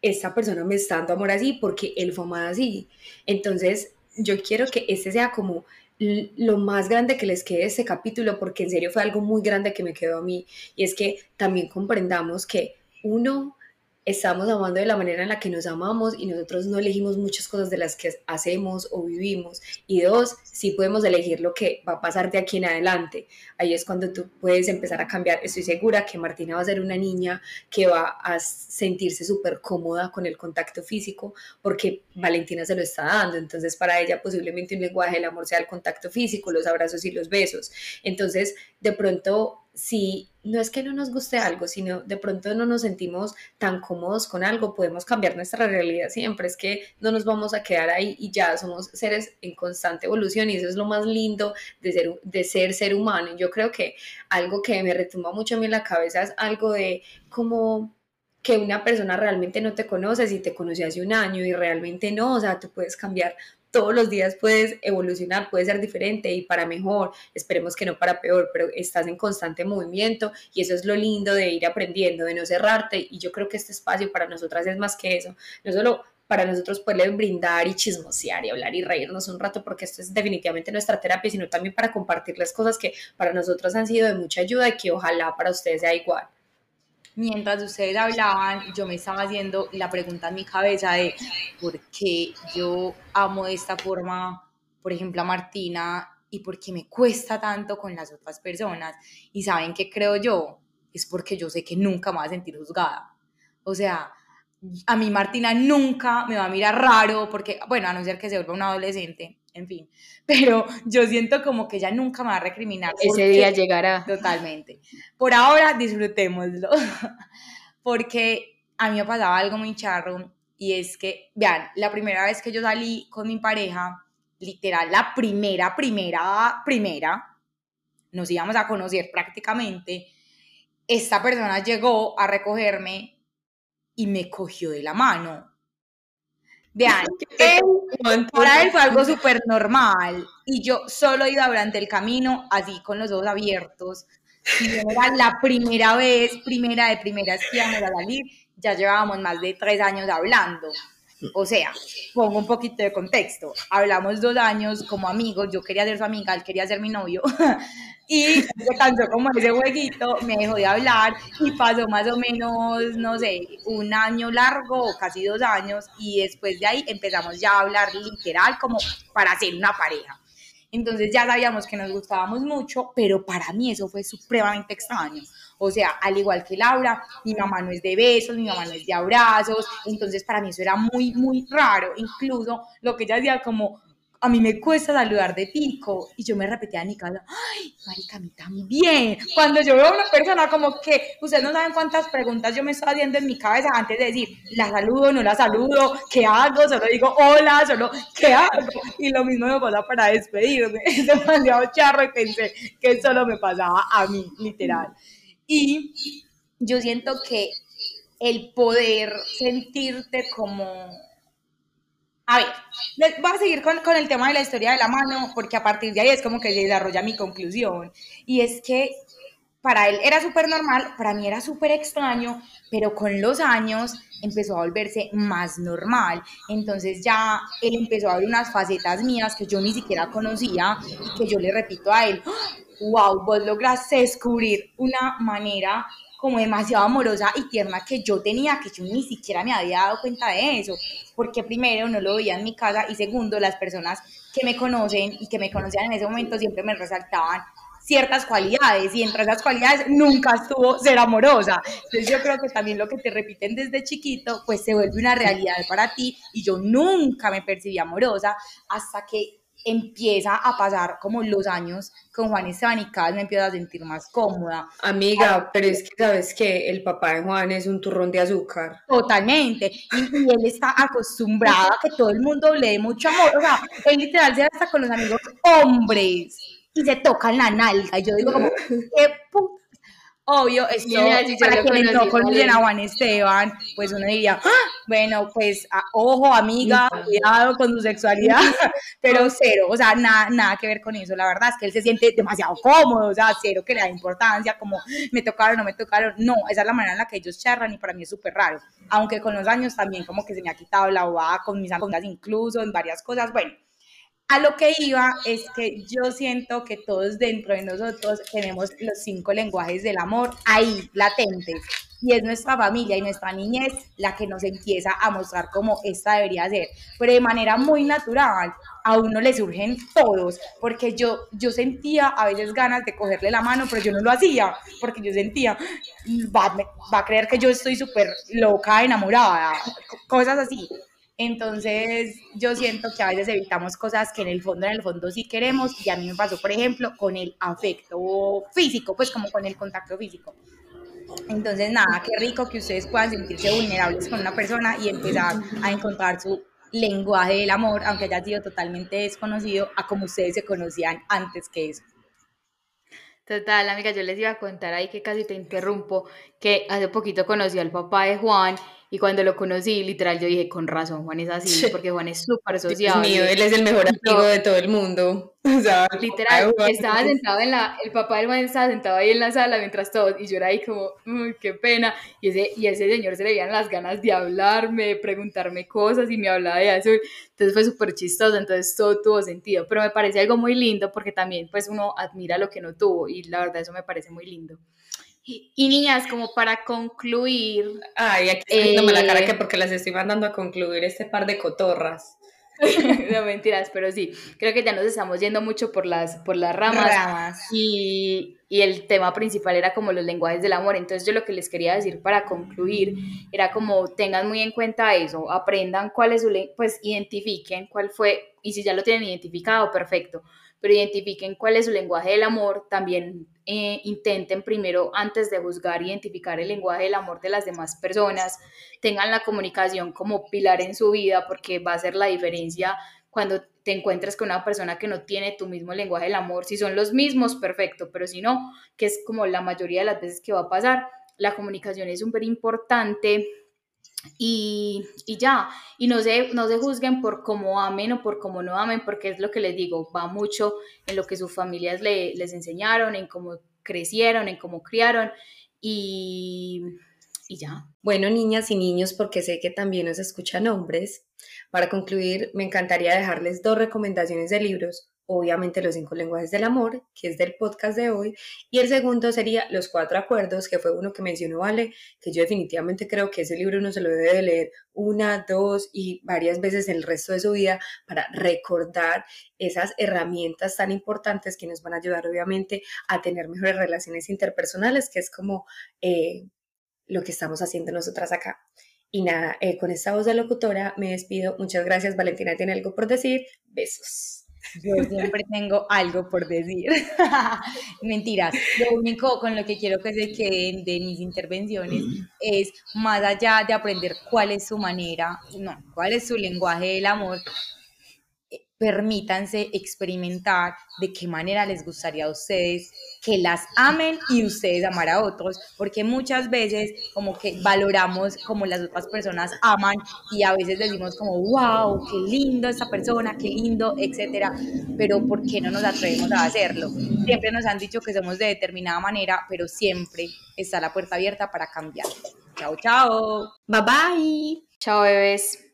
esta persona me está dando amor así porque él fue amado así. Entonces, yo quiero que este sea como lo más grande que les quede este capítulo, porque en serio fue algo muy grande que me quedó a mí. Y es que también comprendamos que uno estamos amando de la manera en la que nos amamos y nosotros no elegimos muchas cosas de las que hacemos o vivimos. Y dos, sí podemos elegir lo que va a pasar de aquí en adelante. Ahí es cuando tú puedes empezar a cambiar. Estoy segura que Martina va a ser una niña que va a sentirse súper cómoda con el contacto físico porque Valentina se lo está dando. Entonces para ella posiblemente un lenguaje del amor sea el contacto físico, los abrazos y los besos. Entonces de pronto si no es que no nos guste algo, sino de pronto no nos sentimos tan cómodos con algo, podemos cambiar nuestra realidad siempre, es que no nos vamos a quedar ahí y ya somos seres en constante evolución y eso es lo más lindo de ser, de ser ser humano. Yo creo que algo que me retumba mucho a mí en la cabeza es algo de como que una persona realmente no te conoce si te conoce hace un año y realmente no, o sea, tú puedes cambiar todos los días puedes evolucionar, puede ser diferente y para mejor, esperemos que no para peor, pero estás en constante movimiento y eso es lo lindo de ir aprendiendo, de no cerrarte. Y yo creo que este espacio para nosotras es más que eso, no solo para nosotros poder brindar y chismosear y hablar y reírnos un rato porque esto es definitivamente nuestra terapia, sino también para compartirles cosas que para nosotros han sido de mucha ayuda y que ojalá para ustedes sea igual mientras ustedes hablaban, yo me estaba haciendo la pregunta en mi cabeza de por qué yo amo de esta forma, por ejemplo, a Martina y por qué me cuesta tanto con las otras personas. Y saben qué creo yo, es porque yo sé que nunca me voy a sentir juzgada. O sea, a mí Martina nunca me va a mirar raro porque, bueno, a no ser que se vuelva un adolescente, en fin, pero yo siento como que ella nunca me va a recriminar. Ese día llegará. Totalmente. Por ahora disfrutémoslo, porque a mí me pasaba algo muy charro y es que, vean, la primera vez que yo salí con mi pareja, literal, la primera, primera, primera, nos íbamos a conocer prácticamente, esta persona llegó a recogerme y me cogió de la mano Vean, para él fue algo súper normal y yo solo iba durante el camino así con los ojos abiertos. Y era la primera vez, primera de primeras que íbamos a salir, ya llevábamos más de tres años hablando. O sea, pongo un poquito de contexto. Hablamos dos años como amigos, yo quería ser su amiga, él quería ser mi novio. y se cansó como ese jueguito, me dejó de hablar y pasó más o menos, no sé, un año largo o casi dos años y después de ahí empezamos ya a hablar literal como para ser una pareja. Entonces ya sabíamos que nos gustábamos mucho, pero para mí eso fue supremamente extraño. O sea, al igual que Laura, mi mamá no es de besos, mi mamá no es de abrazos, entonces para mí eso era muy, muy raro. Incluso lo que ella decía como, a mí me cuesta saludar de pico. Y yo me repetía mi casa, ay, marica, a mí también. Cuando yo veo a una persona como que, ustedes no saben cuántas preguntas yo me estoy haciendo en mi cabeza antes de decir, la saludo, no la saludo, ¿qué hago? Solo digo, hola, solo, ¿qué hago? Y lo mismo me pasa para despedirme. Es demasiado charro y pensé que solo me pasaba a mí, literal. Y yo siento que el poder sentirte como a ver, voy a seguir con, con, el tema de la historia de la mano, porque a partir de ahí es como que se desarrolla mi conclusión. Y es que para él era súper normal, para mí era súper extraño, pero con los años empezó a volverse más normal. Entonces ya él empezó a ver unas facetas mías que yo ni siquiera conocía que yo le repito a él, wow, vos lograste descubrir una manera como demasiado amorosa y tierna que yo tenía, que yo ni siquiera me había dado cuenta de eso, porque primero no lo veía en mi casa y segundo las personas que me conocen y que me conocían en ese momento siempre me resaltaban ciertas cualidades y entre esas cualidades nunca estuvo ser amorosa. Entonces yo creo que también lo que te repiten desde chiquito pues se vuelve una realidad para ti y yo nunca me percibí amorosa hasta que empieza a pasar como los años con Juan Esteban y cada vez me empiezo a sentir más cómoda. Amiga, pero es que sabes que el papá de Juan es un turrón de azúcar. Totalmente. Y, él está acostumbrado a que todo el mundo le dé mucho amor. O sea, él literal se hasta con los amigos hombres y se tocan la nalga. Y yo digo como, qué puta Obvio, esto para quienes no conocen a Juan Esteban, pues uno diría, ah, bueno, pues ojo, amiga, cuidado con su sexualidad, pero cero, o sea, nada, nada que ver con eso. La verdad es que él se siente demasiado cómodo, o sea, cero que le da importancia, como me tocaron, no me tocaron. No, esa es la manera en la que ellos charlan y para mí es súper raro. Aunque con los años también como que se me ha quitado la bobada con mis amigas incluso en varias cosas. Bueno, a lo que iba es que yo siento que todos dentro de nosotros tenemos los cinco lenguajes del amor ahí, latentes. y es nuestra familia y nuestra niñez la que nos empieza a mostrar cómo esta debería ser, pero de manera muy natural a uno le surgen todos, porque yo, yo sentía a veces ganas de cogerle la mano, pero yo no lo hacía, porque yo sentía, va, va a creer que yo estoy súper loca, enamorada, cosas así. Entonces, yo siento que a veces evitamos cosas que en el fondo, en el fondo sí queremos, y a mí me pasó, por ejemplo, con el afecto físico, pues como con el contacto físico. Entonces, nada, qué rico que ustedes puedan sentirse vulnerables con una persona y empezar a encontrar su lenguaje del amor, aunque haya sido totalmente desconocido, a como ustedes se conocían antes que eso. Total, amiga, yo les iba a contar ahí que casi te interrumpo, que hace poquito conocí al papá de Juan y cuando lo conocí, literal, yo dije, con razón, Juan es así, porque Juan es súper sociable. Dios mío, él es el mejor amigo de todo el mundo. O sea, literal, estaba sentado en la, el papá del Juan estaba sentado ahí en la sala mientras todos, y yo era ahí como, uy, qué pena. Y ese, y ese señor se le veían las ganas de hablarme, de preguntarme cosas, y me hablaba de eso. Entonces fue súper chistoso, entonces todo tuvo sentido. Pero me parece algo muy lindo, porque también, pues, uno admira lo que no tuvo, y la verdad, eso me parece muy lindo. Y, niñas, como para concluir. Ay, aquí estoy viéndome la cara eh, que porque las estoy mandando a concluir este par de cotorras. no mentiras, pero sí, creo que ya nos estamos yendo mucho por las, por las ramas. Y, y, el tema principal era como los lenguajes del amor. Entonces yo lo que les quería decir para concluir era como tengan muy en cuenta eso, aprendan cuál es su, pues identifiquen cuál fue, y si ya lo tienen identificado, perfecto, pero identifiquen cuál es su lenguaje del amor, también eh, intenten primero, antes de juzgar, identificar el lenguaje del amor de las demás personas, tengan la comunicación como pilar en su vida, porque va a ser la diferencia cuando te encuentres con una persona que no tiene tu mismo lenguaje del amor. Si son los mismos, perfecto, pero si no, que es como la mayoría de las veces que va a pasar, la comunicación es súper importante y, y, ya, y no se, no se juzguen por cómo amen o por cómo no amen, porque es lo que les digo, va mucho en lo que sus familias le, les enseñaron, en cómo crecieron, en cómo criaron y, y ya. Bueno, niñas y niños, porque sé que también nos escuchan hombres, para concluir, me encantaría dejarles dos recomendaciones de libros obviamente los cinco lenguajes del amor, que es del podcast de hoy, y el segundo sería Los cuatro acuerdos, que fue uno que mencionó Vale, que yo definitivamente creo que ese libro uno se lo debe de leer una, dos y varias veces el resto de su vida para recordar esas herramientas tan importantes que nos van a ayudar obviamente a tener mejores relaciones interpersonales, que es como eh, lo que estamos haciendo nosotras acá. Y nada, eh, con esta voz de locutora me despido. Muchas gracias, Valentina. ¿Tiene algo por decir? Besos. Yo siempre tengo algo por decir. Mentiras. Lo único con lo que quiero que se queden de mis intervenciones es, más allá de aprender cuál es su manera, no, cuál es su lenguaje del amor, permítanse experimentar de qué manera les gustaría a ustedes que las amen y ustedes amar a otros, porque muchas veces como que valoramos como las otras personas aman y a veces decimos como, wow, qué lindo esta persona, qué lindo, etcétera, pero ¿por qué no nos atrevemos a hacerlo? Siempre nos han dicho que somos de determinada manera, pero siempre está la puerta abierta para cambiar. Chao, chao. Bye bye. Chao, bebés.